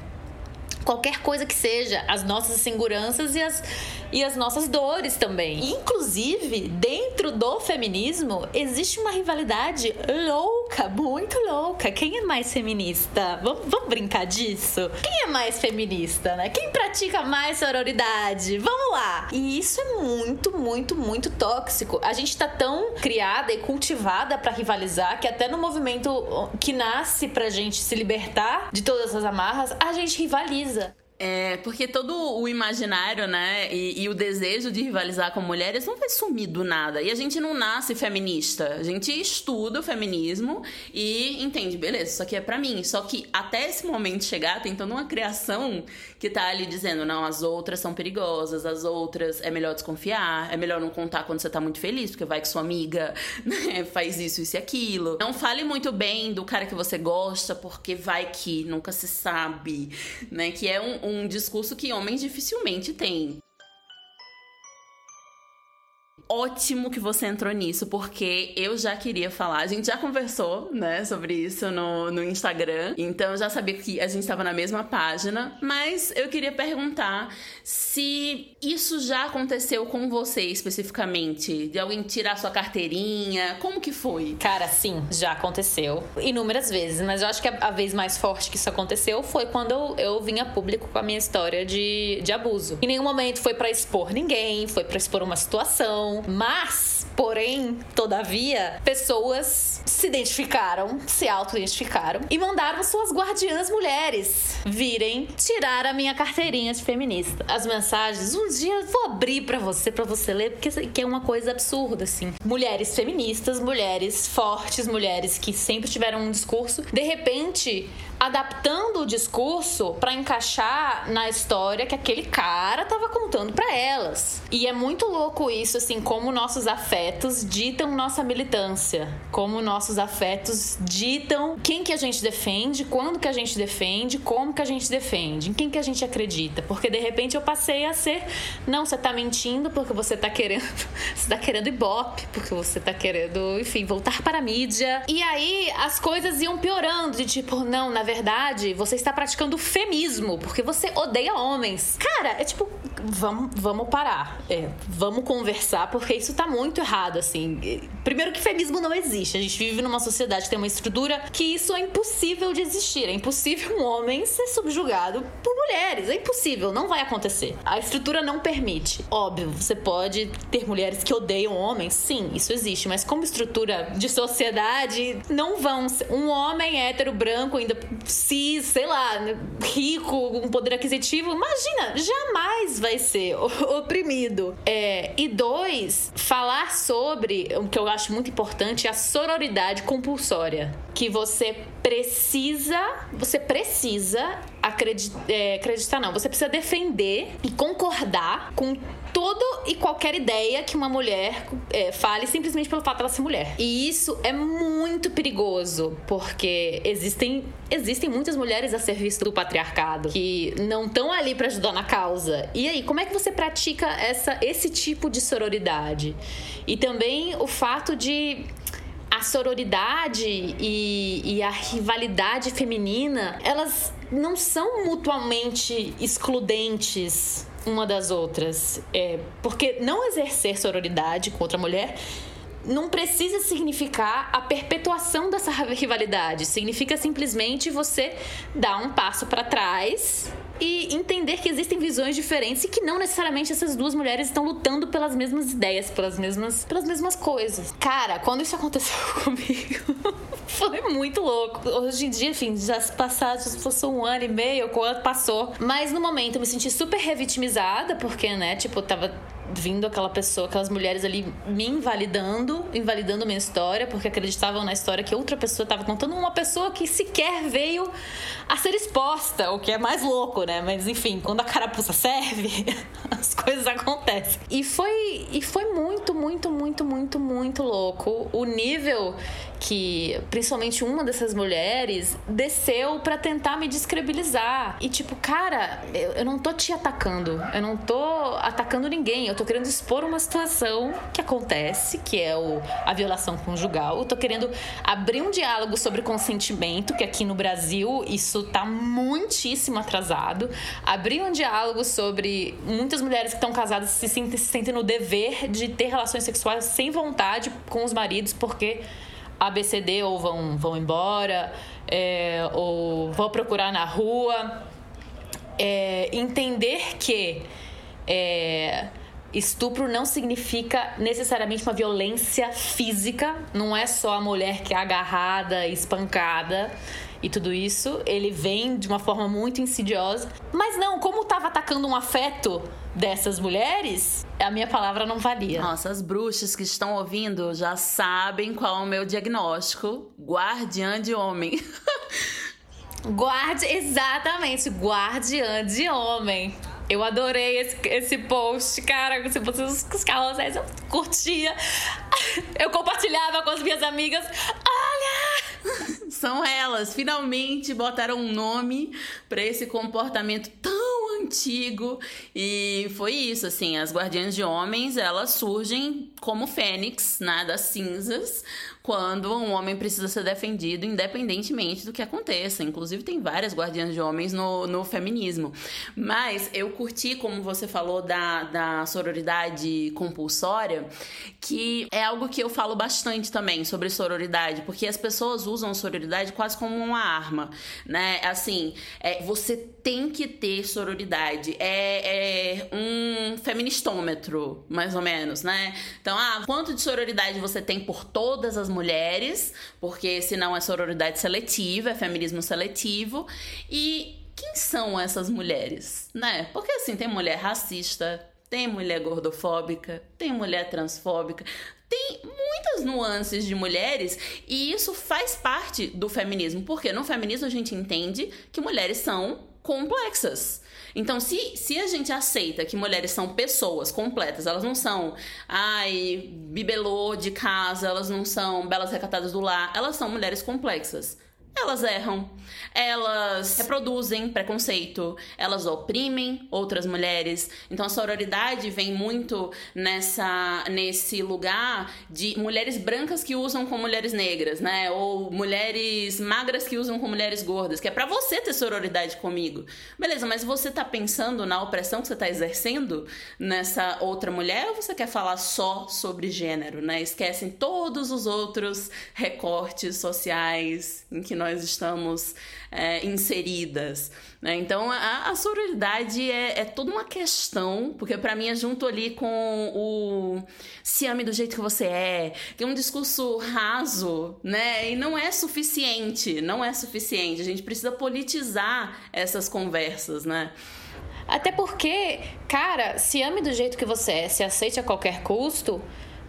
Qualquer coisa que seja, as nossas inseguranças e as, e as nossas dores também. Inclusive, dentro do feminismo, existe uma rivalidade louca, muito louca. Quem é mais feminista? Vamos, vamos brincar disso? Quem é mais feminista, né? Quem pratica mais sororidade? Vamos lá! E isso é muito, muito, muito tóxico. A gente tá tão criada e cultivada para rivalizar que até no movimento que nasce pra gente se libertar de todas as amarras, a gente rivaliza é, porque todo o imaginário, né, e, e, o desejo de rivalizar com mulheres não vai sumir do nada. E a gente não nasce feminista. A gente estuda o feminismo e entende, beleza, isso aqui é para mim. Só que até esse momento chegar, tem toda uma criação que tá ali dizendo, não, as outras são perigosas, as outras é melhor desconfiar, é melhor não contar quando você tá muito feliz, porque vai que sua amiga né, faz isso, isso e aquilo. Não fale muito bem do cara que você gosta, porque vai que nunca se sabe, né, que é um, um um discurso que homens dificilmente têm ótimo que você entrou nisso, porque eu já queria falar. A gente já conversou, né, sobre isso no, no Instagram, então eu já sabia que a gente estava na mesma página, mas eu queria perguntar se isso já aconteceu com você especificamente, de alguém tirar sua carteirinha, como que foi? Cara, sim, já aconteceu inúmeras vezes, mas eu acho que a, a vez mais forte que isso aconteceu foi quando eu, eu vim a público com a minha história de, de abuso. Em nenhum momento foi para expor ninguém, foi para expor uma situação, mas, porém, todavia, pessoas se identificaram, se auto-identificaram e mandaram suas guardiãs mulheres virem tirar a minha carteirinha de feminista. As mensagens, um dia eu vou abrir para você, para você ler, porque é uma coisa absurda, assim. Mulheres feministas, mulheres fortes, mulheres que sempre tiveram um discurso, de repente adaptando o discurso para encaixar na história que aquele cara tava contando para elas. E é muito louco isso, assim, como nossos afetos ditam nossa militância, como nossos afetos ditam quem que a gente defende, quando que a gente defende, como que a gente defende, em quem que a gente acredita. Porque de repente eu passei a ser, não, você tá mentindo porque você tá querendo, você tá querendo ibope, porque você tá querendo, enfim, voltar para a mídia. E aí as coisas iam piorando, de tipo, não, na verdade verdade, você está praticando femismo, porque você odeia homens. Cara, é tipo, vamos, vamos parar. É, vamos conversar, porque isso tá muito errado, assim. Primeiro que feminismo não existe. A gente vive numa sociedade tem uma estrutura que isso é impossível de existir. É impossível um homem ser subjugado por mulheres. É impossível, não vai acontecer. A estrutura não permite. Óbvio, você pode ter mulheres que odeiam homens, sim, isso existe, mas como estrutura de sociedade, não vão. Um homem hétero, branco, ainda cis, sei lá, rico, com poder aquisitivo, imagina, jamais vai ser oprimido. É, e dois, falar sobre o que eu acho muito importante, a sororidade compulsória. Que você precisa, você precisa acreditar, é, acreditar não, você precisa defender e concordar com todo e qualquer ideia que uma mulher é, fale simplesmente pelo fato dela ser mulher. E isso é muito perigoso, porque existem, existem muitas mulheres a serviço do patriarcado que não estão ali para ajudar na causa. E aí, como é que você pratica essa, esse tipo de sororidade? E também o fato de a sororidade e, e, a rivalidade feminina, elas não são mutuamente excludentes uma das outras. É, porque não exercer sororidade contra a mulher não precisa significar a perpetuação dessa rivalidade. Significa simplesmente você dar um passo para trás e entender que existem visões diferentes e que não necessariamente essas duas mulheres estão lutando pelas mesmas ideias, pelas mesmas, pelas mesmas coisas. Cara, quando isso aconteceu comigo, foi muito louco. Hoje em dia, enfim, já se fosse um ano e meio, quanto passou. Mas no momento eu me senti super revitimizada, porque, né, tipo, tava vindo aquela pessoa, aquelas mulheres ali me invalidando, invalidando minha história, porque acreditavam na história que outra pessoa estava contando, uma pessoa que sequer veio a ser exposta, o que é mais louco, né? Mas enfim, quando a carapuça serve, as coisas acontecem. E foi, e foi muito, muito, muito, muito, muito louco o nível que principalmente uma dessas mulheres desceu para tentar me descredibilizar. E tipo, cara, eu, eu não tô te atacando, eu não tô atacando ninguém, eu tô querendo expor uma situação que acontece, que é o, a violação conjugal. Eu tô querendo abrir um diálogo sobre consentimento, que aqui no Brasil isso tá muitíssimo atrasado. Abrir um diálogo sobre muitas mulheres que estão casadas se sentem, se sentem no dever de ter relações sexuais sem vontade com os maridos, porque ABCD ou vão, vão embora, é, ou vão procurar na rua. É, entender que é, estupro não significa necessariamente uma violência física, não é só a mulher que é agarrada, espancada e tudo isso, ele vem de uma forma muito insidiosa. Mas não, como estava atacando um afeto dessas mulheres, a minha palavra não valia. Nossa, as bruxas que estão ouvindo já sabem qual é o meu diagnóstico: guardiã de homem. Guarde, exatamente, guardiã de homem. Eu adorei esse, esse post, cara. Se vocês os carrosséis, eu curtia. Eu compartilhava com as minhas amigas. Olha! São elas, finalmente botaram um nome para esse comportamento tão antigo. E foi isso, assim, as guardiãs de homens, elas surgem como fênix, né, das cinzas, quando um homem precisa ser defendido, independentemente do que aconteça. Inclusive, tem várias guardiãs de homens no, no feminismo. Mas eu curti, como você falou, da, da sororidade compulsória, que é algo que eu falo bastante também sobre sororidade, porque as pessoas usam sororidade quase como uma arma, né? Assim, é, você tem que ter sororidade. É, é um feministômetro, mais ou menos, né? Então, ah, quanto de sororidade você tem por todas as mulheres, porque senão é sororidade seletiva, é feminismo seletivo. E quem são essas mulheres, né? Porque assim, tem mulher racista, tem mulher gordofóbica, tem mulher transfóbica, tem muitas nuances de mulheres e isso faz parte do feminismo, porque no feminismo a gente entende que mulheres são complexas. Então, se, se a gente aceita que mulheres são pessoas completas, elas não são, ai, bibelô de casa, elas não são belas recatadas do lar, elas são mulheres complexas. Elas erram, elas reproduzem preconceito, elas oprimem outras mulheres. Então a sororidade vem muito nessa nesse lugar de mulheres brancas que usam com mulheres negras, né? Ou mulheres magras que usam com mulheres gordas, que é para você ter sororidade comigo. Beleza, mas você tá pensando na opressão que você tá exercendo nessa outra mulher ou você quer falar só sobre gênero, né? Esquecem todos os outros recortes sociais em que nós estamos é, inseridas. Né? Então a, a sororidade é, é, toda uma questão, porque para mim é junto ali com o se ame do jeito que você é, é um discurso raso, né? E não é suficiente, não é suficiente. A gente precisa politizar essas conversas, né? Até porque, cara, se ame do jeito que você é, se aceite a qualquer custo,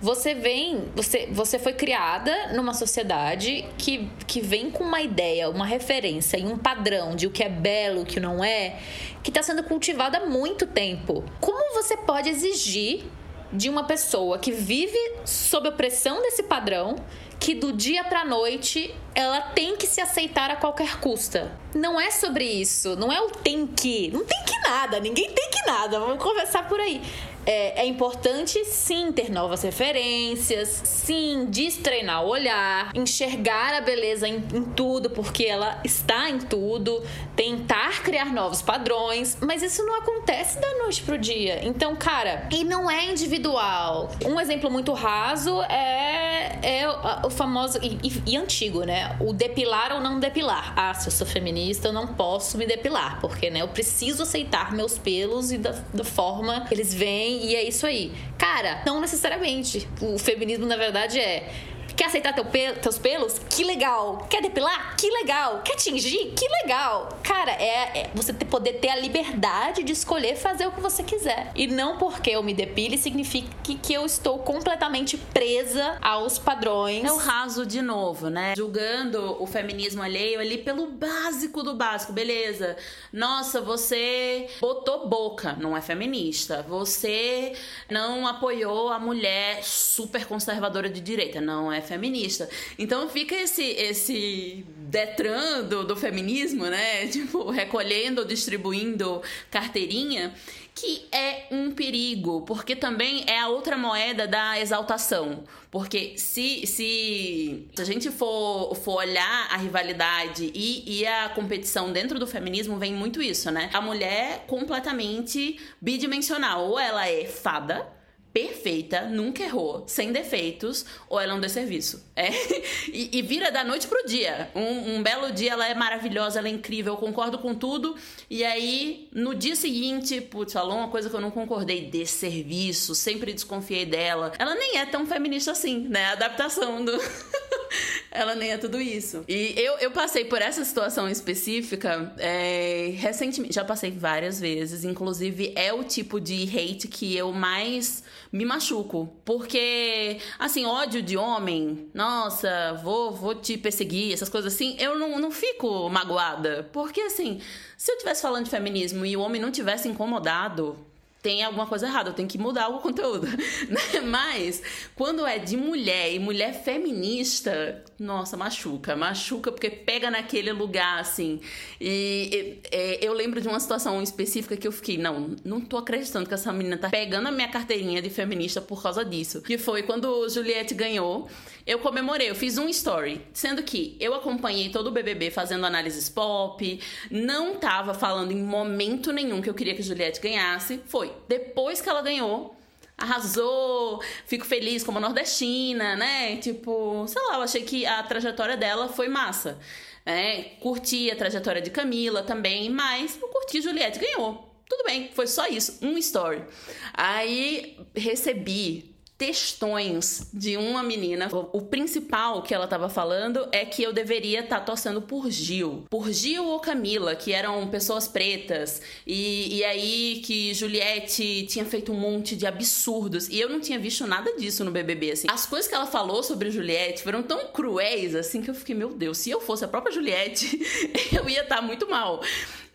você vem, você, você foi criada numa sociedade que, que vem com uma ideia, uma referência e um padrão de o que é belo, o que não é, que está sendo cultivado há muito tempo. Como você pode exigir de uma pessoa que vive sob a pressão desse padrão que do dia pra noite ela tem que se aceitar a qualquer custa. Não é sobre isso, não é o tem que. Não tem que nada, ninguém tem que nada, vamos conversar por aí. É, é, importante sim ter novas referências, sim destreinar o olhar, enxergar a beleza em, em, tudo, porque ela está em tudo, tentar criar novos padrões, mas isso não acontece da noite pro dia. Então, cara, e não é individual. Um exemplo muito raso é, é o, famoso e, e, e antigo, né? O depilar ou não depilar. Ah, se eu sou feminista, eu não posso me depilar, porque né, eu preciso aceitar meus pelos e da, da forma que eles vêm e é isso aí. Cara, não necessariamente. O feminismo, na verdade, é Quer aceitar teu pe teus pelos? Que legal. Quer depilar? Que legal. Quer tingir? Que legal. Cara, é, é você ter, poder ter a liberdade de escolher fazer o que você quiser. E não porque eu me depile significa que, que eu estou completamente presa aos padrões. É o raso de novo, né? Julgando o feminismo alheio ali pelo básico do básico. Beleza. Nossa, você botou boca, não é feminista. Você não apoiou a mulher super conservadora de direita, não é feminista. Então fica esse esse Detran do, do feminismo, né? Tipo, recolhendo, distribuindo carteirinha que é um perigo, porque também é a outra moeda da exaltação. Porque se, se, se a gente for, for olhar a rivalidade e, e a competição dentro do feminismo, vem muito isso, né? A mulher completamente bidimensional. Ou ela é fada, perfeita, nunca errou, sem defeitos, ou ela é um desserviço. É, e, e vira da noite pro dia. Um, um, belo dia ela é maravilhosa, ela é incrível, eu concordo com tudo. E aí, no dia seguinte, putz, falou uma coisa que eu não concordei, desserviço, sempre desconfiei dela. Ela nem é tão feminista assim, né? A adaptação do. ela nem é tudo isso. E eu, eu passei por essa situação específica é, recentemente. Já passei várias vezes. Inclusive, é o tipo de hate que eu mais me machuco. Porque, assim, ódio de homem, nossa, vou, vou te perseguir, essas coisas assim, eu não, não fico magoada. Porque, assim, se eu estivesse falando de feminismo e o homem não tivesse incomodado tem alguma coisa errada, eu tenho que mudar o conteúdo. Né? Mas, quando é de mulher e mulher feminista, nossa, machuca. Machuca porque pega naquele lugar, assim. E, e, e, eu lembro de uma situação específica que eu fiquei, não, não tô acreditando que essa menina tá pegando a minha carteirinha de feminista por causa disso. Que foi quando Juliette ganhou, eu comemorei, eu fiz um story. Sendo que eu acompanhei todo o BBB fazendo análises pop, não tava falando em momento nenhum que eu queria que Juliette ganhasse. Foi depois que ela ganhou, arrasou, fico feliz como nordestina, né? Tipo, sei lá, eu achei que a trajetória dela foi massa. É, curti a trajetória de Camila também, mas eu curti Juliette, ganhou. Tudo bem, foi só isso, um story. Aí recebi textões de uma menina. O principal que ela estava falando é que eu deveria estar tá torcendo por Gil. Por Gil ou Camila, que eram pessoas pretas. E, e aí que Juliette tinha feito um monte de absurdos. E eu não tinha visto nada disso no BBB, assim. As coisas que ela falou sobre Juliette foram tão cruéis, assim, que eu fiquei, meu Deus, se eu fosse a própria Juliette, eu ia estar tá muito mal.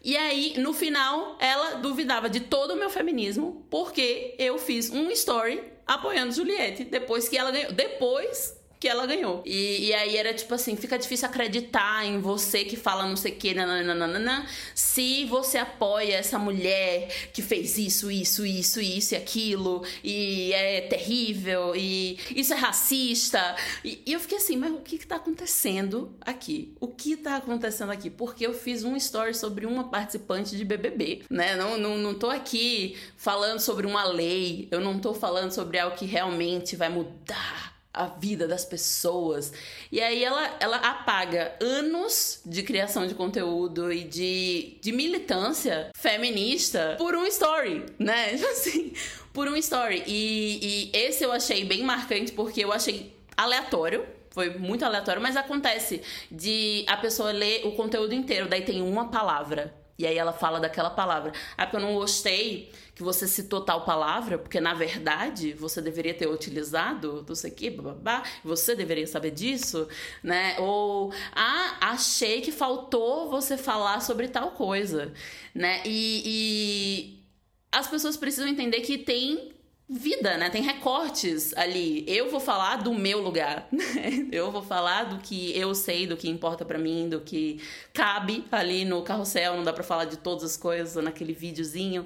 E aí, no final, ela duvidava de todo o meu feminismo, porque eu fiz um story apoiando Juliette, depois que ela ganhou. Depois que ela ganhou. E, e aí era tipo assim, fica difícil acreditar em você que fala não sei o que, nananana, se você apoia essa mulher que fez isso, isso, isso, isso e aquilo, e é terrível, e isso é racista. E, e eu fiquei assim, mas o que que tá acontecendo aqui? O que tá acontecendo aqui? Porque eu fiz um story sobre uma participante de BBB, né? Não, não, não tô aqui falando sobre uma lei, eu não tô falando sobre algo que realmente vai mudar a vida das pessoas. E aí ela, ela apaga anos de criação de conteúdo e de, de militância feminista por um story, né? Tipo assim, por um story. E, e esse eu achei bem marcante porque eu achei aleatório. Foi muito aleatório, mas acontece de a pessoa ler o conteúdo inteiro, daí tem uma palavra. E aí ela fala daquela palavra. Ah, porque eu não gostei que você citou tal palavra, porque na verdade você deveria ter utilizado, não sei o que, babá, você deveria saber disso, né? Ou, ah, achei que faltou você falar sobre tal coisa, né? E, e as pessoas precisam entender que tem vida, né? Tem recortes ali. Eu vou falar do meu lugar? Eu vou falar do que eu sei, do que importa para mim, do que cabe ali no carrossel, não dá para falar de todas as coisas naquele videozinho,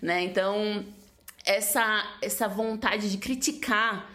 né? Então, essa essa vontade de criticar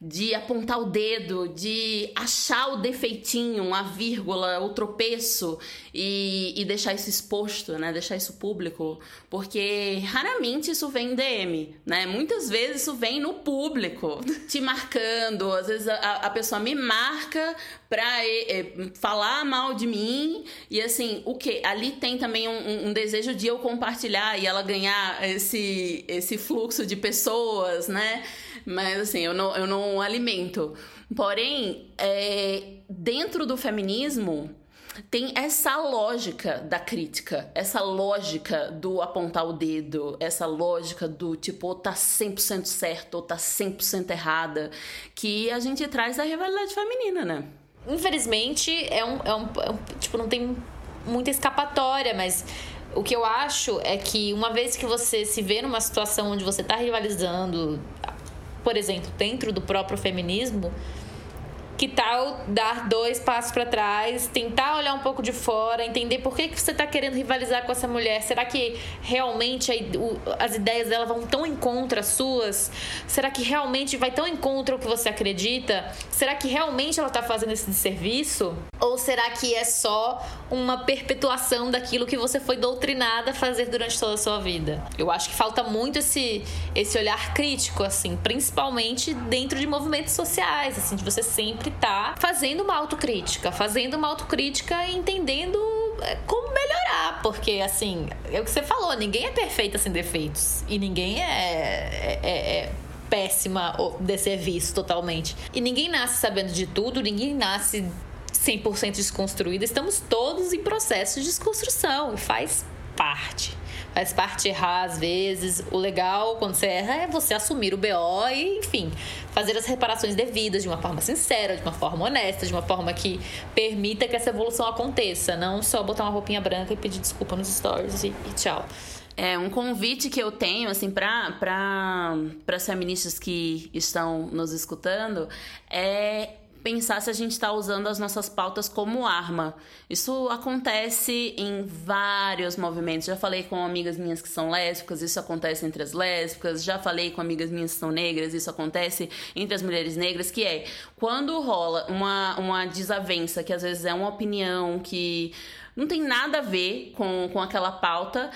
de apontar o dedo, de achar o defeitinho, a vírgula, o tropeço e, e deixar isso exposto, né? Deixar isso público, porque raramente isso vem em DM, né? Muitas vezes isso vem no público, te marcando. Às vezes a, a pessoa me marca pra é, falar mal de mim e assim, o que? Ali tem também um, um, desejo de eu compartilhar e ela ganhar esse, esse fluxo de pessoas, né? Mas assim, eu não, eu não alimento. Porém, é, dentro do feminismo, tem essa lógica da crítica, essa lógica do apontar o dedo, essa lógica do tipo, ou tá 100% certo ou tá 100% errada, que a gente traz da rivalidade feminina, né? Infelizmente, é um, é um, é um tipo, não tem muita escapatória, mas o que eu acho é que uma vez que você se vê numa situação onde você tá rivalizando por exemplo, dentro do próprio feminismo, que tal dar dois passos para trás, tentar olhar um pouco de fora, entender por que, que você está querendo rivalizar com essa mulher? Será que realmente as ideias dela vão tão em contra as suas? Será que realmente vai tão em contra o que você acredita? Será que realmente ela está fazendo esse serviço? Ou será que é só uma perpetuação daquilo que você foi doutrinada a fazer durante toda a sua vida? Eu acho que falta muito esse, esse olhar crítico, assim, principalmente dentro de movimentos sociais, assim, de você sempre sempre tá fazendo uma autocrítica, fazendo uma autocrítica e entendendo é, como melhorar, porque assim, é o que você falou, ninguém é perfeita sem defeitos e ninguém é, é, é, é péssima de serviço totalmente. E ninguém nasce sabendo de tudo, ninguém nasce 100% desconstruído. Estamos todos em processo de desconstrução e faz parte faz parte errar às vezes. O legal quando você erra é você assumir o BO e, enfim, fazer as reparações devidas de uma forma sincera, de uma forma honesta, de uma forma que permita que essa evolução aconteça. Não só botar uma roupinha branca e pedir desculpa nos stories e, e tchau. É um convite que eu tenho assim para para as feministas que estão nos escutando é pensar se a gente está usando as nossas pautas como arma. Isso acontece em vários movimentos. Já falei com amigas minhas que são lésbicas, isso acontece entre as lésbicas. Já falei com amigas minhas que são negras, isso acontece entre as mulheres negras, que é quando rola uma, uma desavença, que às vezes é uma opinião que não tem nada a ver com, com aquela pauta.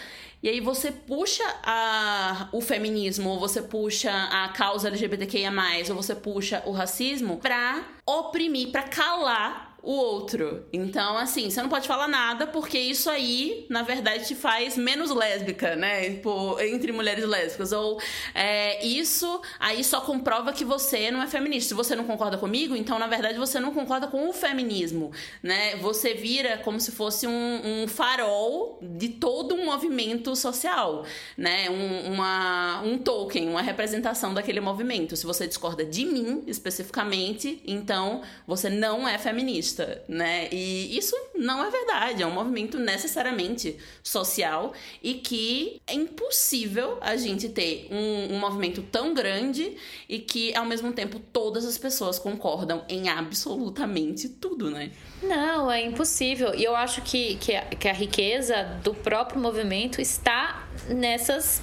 E aí você puxa a, o feminismo, ou você puxa a causa LGBTQIA+, ou você puxa o racismo pra oprimir, pra calar o outro. Então, assim, você não pode falar nada porque isso aí, na verdade, te faz menos lésbica, né? Tipo, entre mulheres lésbicas. Ou é, isso aí só comprova que você não é feminista. Se você não concorda comigo, então, na verdade, você não concorda com o feminismo, né? Você vira como se fosse um, um farol de todo um movimento social, né? Um, uma, um token, uma representação daquele movimento. Se você discorda de mim, especificamente, então você não é feminista né? E isso não é verdade, é um movimento necessariamente social e que é impossível a gente ter um, um movimento tão grande e que ao mesmo tempo todas as pessoas concordam em absolutamente tudo, né? Não, é impossível. E eu acho que, que, a, que a riqueza do próprio movimento está nessas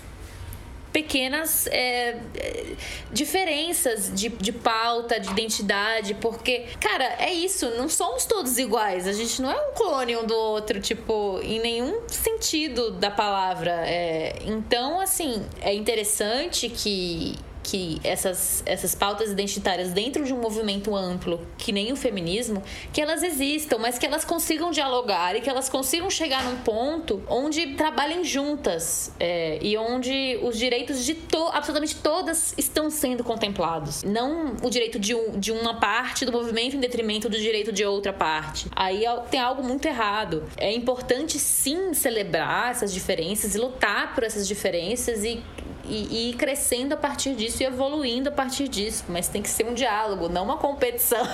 pequenas é, é, diferenças de, de pauta, de identidade, porque, cara, é isso, não somos todos iguais, a gente não é um clone um do outro, tipo, em nenhum sentido da palavra. É, então, assim, é interessante que que essas, essas pautas identitárias dentro de um movimento amplo, que nem o feminismo, que elas existam, mas que elas consigam dialogar e que elas consigam chegar num ponto onde trabalhem juntas é, e onde os direitos de to absolutamente todas estão sendo contemplados. Não o direito de, um, de uma parte do movimento em detrimento do direito de outra parte. Aí tem algo muito errado. É importante sim celebrar essas diferenças e lutar por essas diferenças e e, e ir crescendo a partir disso e evoluindo a partir disso. Mas tem que ser um diálogo, não uma competição.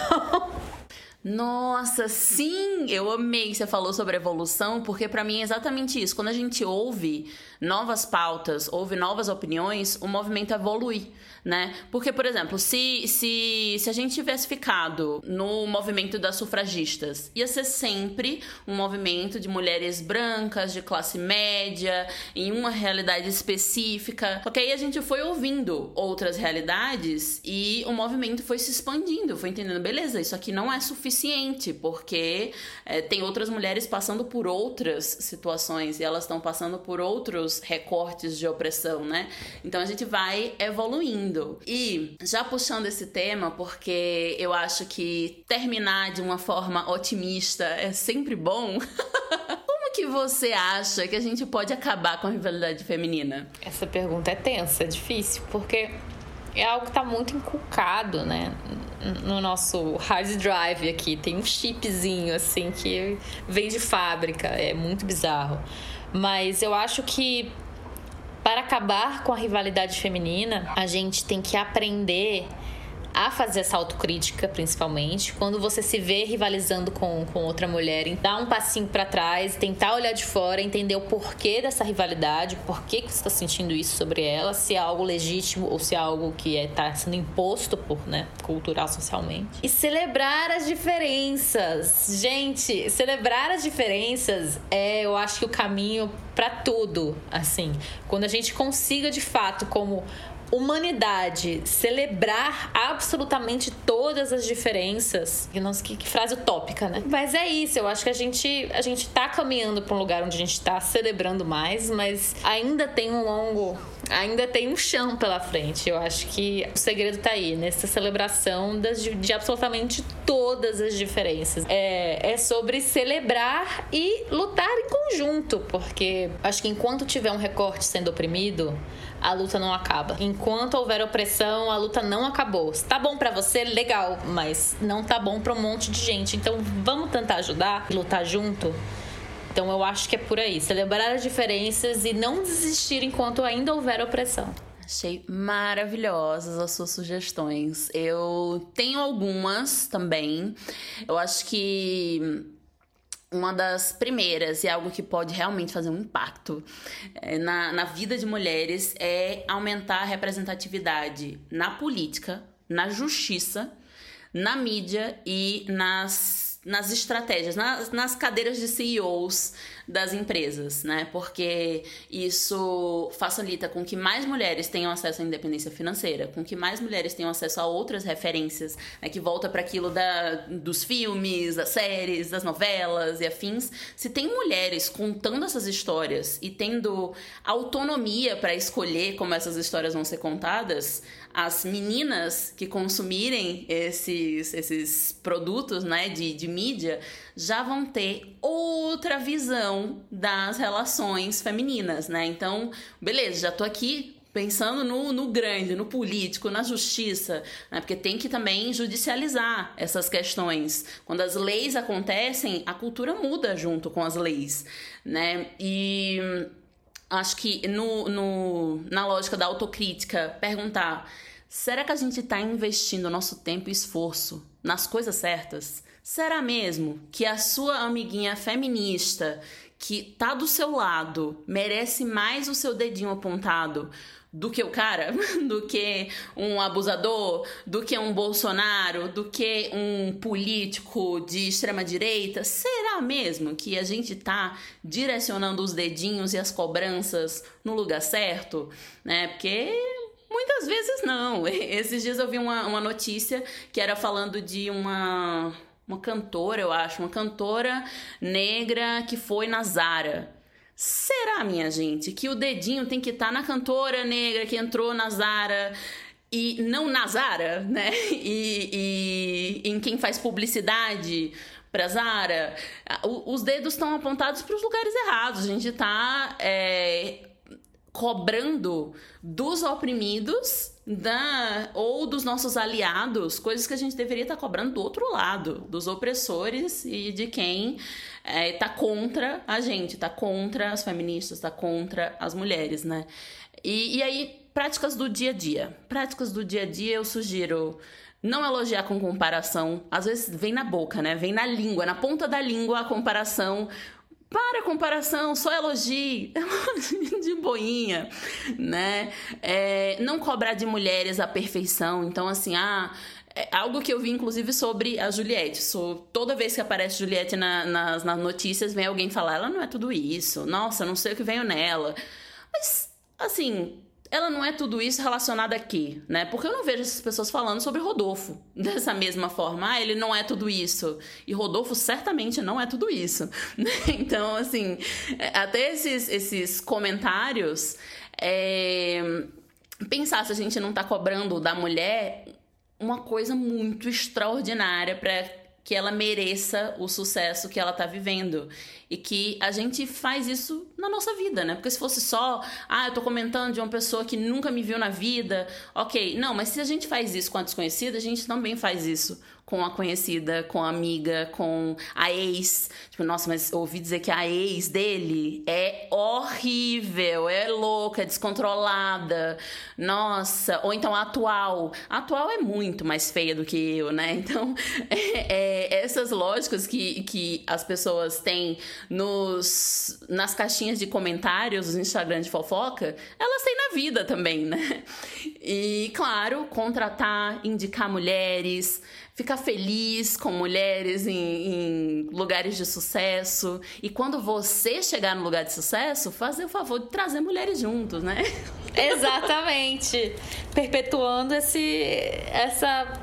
Nossa, sim! Eu amei que você falou sobre evolução, porque para mim é exatamente isso. Quando a gente ouve novas pautas, ouve novas opiniões, o movimento evolui né? Porque, por exemplo, se, se, se a gente tivesse ficado no movimento das sufragistas, ia ser sempre um movimento de mulheres brancas, de classe média, em uma realidade específica. Só que aí a gente foi ouvindo outras realidades e o movimento foi se expandindo, foi entendendo, beleza, isso aqui não é suficiente, porque é, tem outras mulheres passando por outras situações e elas estão passando por outros recortes de opressão, né? Então a gente vai evoluindo. E já puxando esse tema, porque eu acho que terminar de uma forma otimista é sempre bom. Como que você acha que a gente pode acabar com a rivalidade feminina? Essa pergunta é tensa, é difícil, porque é algo que está muito inculcado, né? No nosso hard drive aqui. Tem um chipzinho, assim, que vem de fábrica. É muito bizarro. Mas eu acho que para acabar com a rivalidade feminina, a gente tem que aprender a fazer essa autocrítica, principalmente. Quando você se vê rivalizando com, com outra mulher, dar um passinho para trás, tentar olhar de fora, entender o porquê dessa rivalidade, por que, que você está sentindo isso sobre ela, se é algo legítimo ou se é algo que está é, tá sendo imposto por, né, cultural, socialmente. E celebrar as diferenças. Gente, celebrar as diferenças é, eu acho que o caminho para tudo, assim. Quando a gente consiga de fato como humanidade celebrar absolutamente todas as diferenças. Nossa, que, que, frase utópica, né? Mas é isso, eu acho que a gente, a gente tá caminhando para um lugar onde a gente tá celebrando mais, mas ainda tem um longo. Ainda tem um chão pela frente. Eu acho que o segredo tá aí, nessa celebração das, de absolutamente todas as diferenças. É, é sobre celebrar e lutar em conjunto, porque acho que enquanto tiver um recorte sendo oprimido, a luta não acaba. Houver opressão, a luta não acabou. Se tá bom para você, legal, mas não tá bom para um monte de gente. Então vamos tentar ajudar e lutar junto. Então eu acho que é por aí, celebrar as diferenças e não desistir enquanto ainda houver opressão. Achei maravilhosas as suas sugestões. Eu tenho algumas também. Eu acho que uma das primeiras e algo que pode realmente fazer um impacto é, na, na vida de mulheres é aumentar a representatividade na política, na justiça, na mídia e nas, nas estratégias, nas, nas cadeiras de CEOs das empresas, né? Porque isso facilita com que mais mulheres tenham acesso à independência financeira, com que mais mulheres tenham acesso a outras referências, né? Que volta para aquilo da, dos filmes, das séries, das novelas e afins. Se tem mulheres contando essas histórias e tendo autonomia para escolher como essas histórias vão ser contadas, as meninas que consumirem esses, esses produtos né, de, de mídia já vão ter outra visão das relações femininas, né? Então, beleza, já tô aqui pensando no, no grande, no político, na justiça, né? porque tem que também judicializar essas questões. Quando as leis acontecem, a cultura muda junto com as leis, né? E acho que no, no, na lógica da autocrítica, perguntar: será que a gente está investindo nosso tempo e esforço nas coisas certas? Será mesmo que a sua amiguinha feminista que tá do seu lado merece mais o seu dedinho apontado do que o cara, do que um abusador, do que um Bolsonaro, do que um político de extrema direita? Será mesmo que a gente tá direcionando os dedinhos e as cobranças no lugar certo, né? Porque muitas vezes não. Esses dias eu vi uma, uma notícia que era falando de uma uma cantora, eu acho, uma cantora negra que foi na Zara. Será, minha gente, que o dedinho tem que estar tá na cantora negra que entrou na Zara e não na Zara, né? E, e em quem faz publicidade para Zara? Os dedos estão apontados para os lugares errados. A gente está é, cobrando dos oprimidos da, ou dos nossos aliados, coisas que a gente deveria estar tá cobrando do outro lado, dos opressores e de quem está é, contra a gente, está contra as feministas, está contra as mulheres, né? E, e aí, práticas do dia a dia. Práticas do dia a dia eu sugiro não elogiar com comparação. Às vezes vem na boca, né? Vem na língua, na ponta da língua a comparação para a comparação, só elogie, de boinha, né? É, não cobrar de mulheres a perfeição. Então, assim, ah, é algo que eu vi, inclusive, sobre a Juliette. Toda vez que aparece Juliette na, nas, nas notícias, vem alguém falar, ela não é tudo isso. Nossa, não sei o que veio nela. Mas, assim, ela não é tudo isso relacionado a quê, né? Porque eu não vejo essas pessoas falando sobre Rodolfo dessa mesma forma. Ah, ele não é tudo isso. E Rodolfo certamente não é tudo isso. Então, assim, é, até esses, esses comentários. É... Pensar se a gente não tá cobrando da mulher uma coisa muito extraordinária para que ela mereça o sucesso que ela tá vivendo. E que a gente faz isso na nossa vida, né? Porque se fosse só, ah, eu tô comentando de uma pessoa que nunca me viu na vida, ok. Não, mas se a gente faz isso com a desconhecida, a gente também faz isso com a conhecida, com a amiga, com a ex. Tipo, nossa, mas ouvi dizer que a ex dele é horrível, é louca, é descontrolada. Nossa, ou então a atual. A atual é muito mais feia do que eu, né? Então, é, é, essas lógicas que, que as pessoas têm nos, nas caixinhas de comentários do Instagram de fofoca, elas têm na vida também, né? E, claro, contratar, indicar mulheres ficar feliz com mulheres em, em, lugares de sucesso. E quando você chegar no lugar de sucesso, fazer o favor de trazer mulheres juntos, né? Exatamente. Perpetuando esse, essa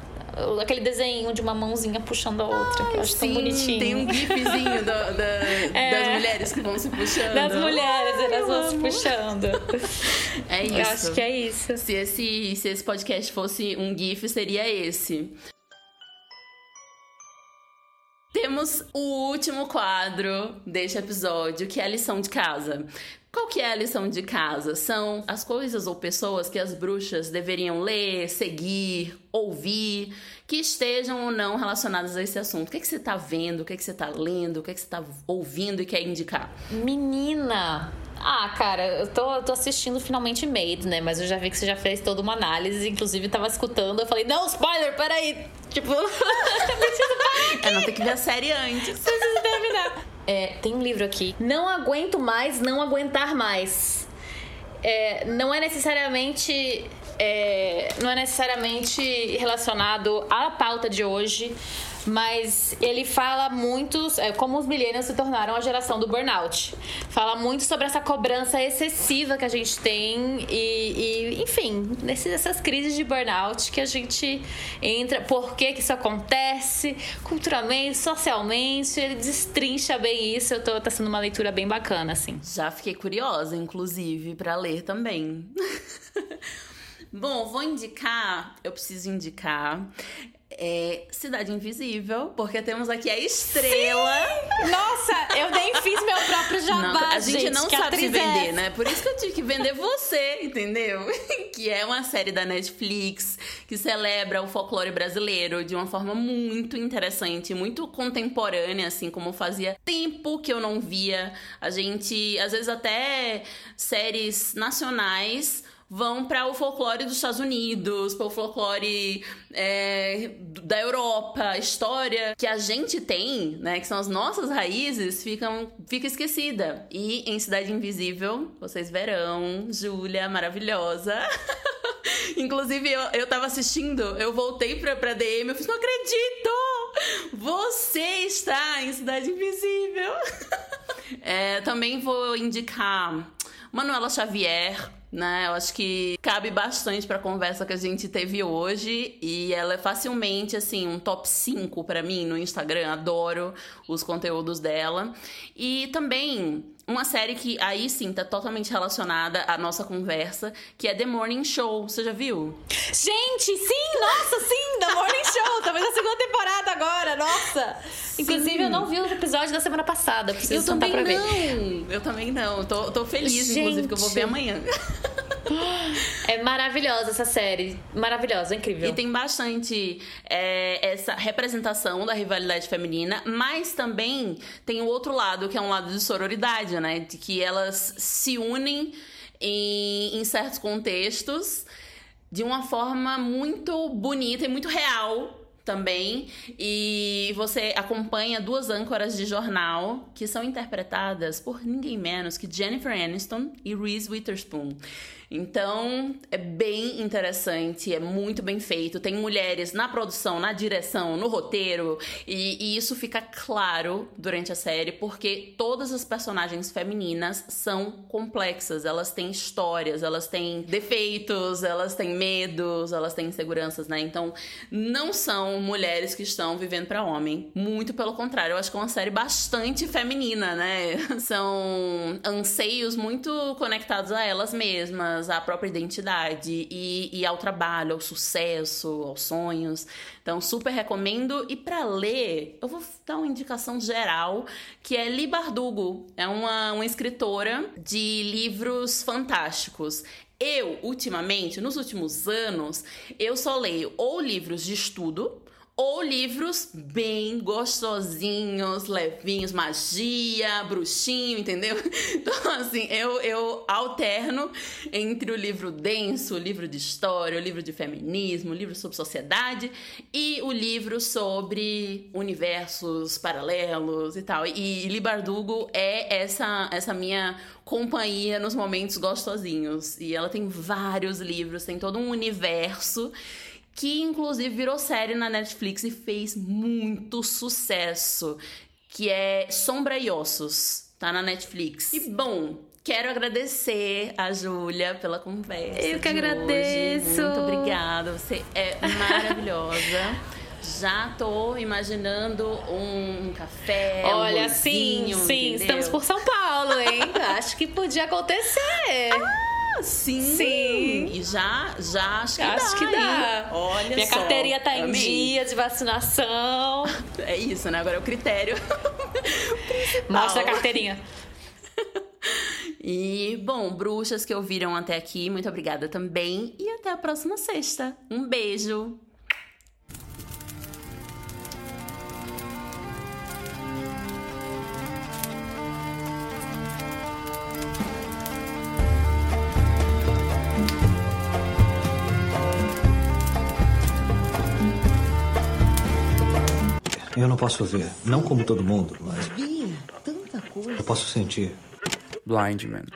aquele desenho de uma mãozinha puxando a outra, Ai, que eu acho sim, tão bonitinho. Tem um gifzinho da, é, das mulheres que vão se puxando. Das mulheres, Ai, elas vão se puxando. É isso. Eu acho que é isso. Se esse, se esse podcast fosse um gif, seria esse. Temos o último quadro deste episódio, que é a lição de casa. Qual que é a lição de casa? São as coisas ou pessoas que as bruxas deveriam ler, seguir, ouvir, que estejam ou não relacionadas a esse assunto. O que, é que você está vendo? O que, é que você está lendo? O que, é que você está ouvindo e quer indicar? Menina, ah, cara, eu tô, tô assistindo finalmente Made, né? Mas eu já vi que você já fez toda uma análise, inclusive tava escutando. Eu falei, não, spoiler, peraí. Tipo, preciso parar aqui. É, não tem que ver a série antes. Preciso terminar. É, tem um livro aqui. Não aguento mais, não aguentar mais. É, não é necessariamente é, não é necessariamente relacionado à pauta de hoje, mas ele fala muito é, como os millennials se tornaram a geração do burnout. Fala muito sobre essa cobrança excessiva que a gente tem e, e enfim, nessas crises de burnout que a gente entra, por que que isso acontece culturalmente, socialmente, ele destrincha bem isso. Eu tô tá sendo uma leitura bem bacana assim. Já fiquei curiosa, inclusive, para ler também. Bom, vou indicar, eu preciso indicar é Cidade Invisível, porque temos aqui a estrela. Sim! Nossa, eu nem fiz meu próprio jabá, não, A gente, gente não sabe se vender, é né? Por isso que eu tive que vender você, entendeu? que é uma série da Netflix que celebra o folclore brasileiro de uma forma muito interessante, muito contemporânea, assim, como fazia tempo que eu não via. A gente, às vezes até séries nacionais vão para o folclore dos Estados Unidos, para o folclore é, da Europa, história que a gente tem, né, que são as nossas raízes, ficam, fica esquecida. E em Cidade Invisível, vocês verão, Júlia maravilhosa. Inclusive, eu, eu tava assistindo, eu voltei pra, pra DM, eu fiz, não acredito! Você está em Cidade Invisível! é, também vou indicar Manuela Xavier, né? Eu acho que cabe bastante para a conversa que a gente teve hoje e ela é facilmente assim um top 5 para mim no Instagram. Adoro os conteúdos dela. E também uma série que aí sim tá totalmente relacionada à nossa conversa, que é The Morning Show. Você já viu? Gente, sim, nossa, sim, The Morning Show. Talvez a segunda temporada agora, nossa. Sim. Inclusive, eu não vi o episódio da semana passada. Preciso eu também pra não. ver. Eu também não. Tô, tô feliz, Gente. inclusive, que eu vou ver amanhã. É maravilhosa essa série. Maravilhosa, incrível. E tem bastante é, essa representação da rivalidade feminina, mas também tem o outro lado, que é um lado de sororidade, né? De que elas se unem em, em certos contextos de uma forma muito bonita e muito real também. E você acompanha duas âncoras de jornal que são interpretadas por ninguém menos que Jennifer Aniston e Reese Witherspoon. Então, é bem interessante, é muito bem feito. Tem mulheres na produção, na direção, no roteiro, e, e isso fica claro durante a série, porque todas as personagens femininas são complexas, elas têm histórias, elas têm defeitos, elas têm medos, elas têm inseguranças, né? Então, não são mulheres que estão vivendo para homem, muito pelo contrário, eu acho que é uma série bastante feminina, né? São anseios muito conectados a elas mesmas à própria identidade e, e ao trabalho, ao sucesso, aos sonhos. Então, super recomendo. E para ler, eu vou dar uma indicação geral, que é Li Bardugo. É uma, uma escritora de livros fantásticos. Eu, ultimamente, nos últimos anos, eu só leio ou livros de estudo, ou livros bem gostosinhos, levinhos, magia, bruxinho, entendeu? Então, assim, eu, eu alterno entre o livro denso, o livro de história, o livro de feminismo, o livro sobre sociedade e o livro sobre universos paralelos e tal. E Libardugo é essa, essa minha companhia nos momentos gostosinhos. E ela tem vários livros, tem todo um universo que inclusive virou série na Netflix e fez muito sucesso, que é Sombra e Ossos, tá na Netflix. E bom, quero agradecer a Júlia pela conversa. Eu que agradeço. Hoje. Muito obrigada, você é maravilhosa. Já tô imaginando um café. Olha, um sim, sim. Estamos por São Paulo, hein? Acho que podia acontecer. Ah! Sim. Sim. E já, já acho que acho dá. que dá. Olha Minha só. carteirinha tá em Amei. dia de vacinação. É isso, né? Agora é o critério. Mostra a carteirinha. E, bom, bruxas que ouviram até aqui, muito obrigada também. E até a próxima sexta. Um beijo! Eu não posso ver, não como todo mundo, mas. Bia, tanta coisa. Eu posso sentir. Blind Man.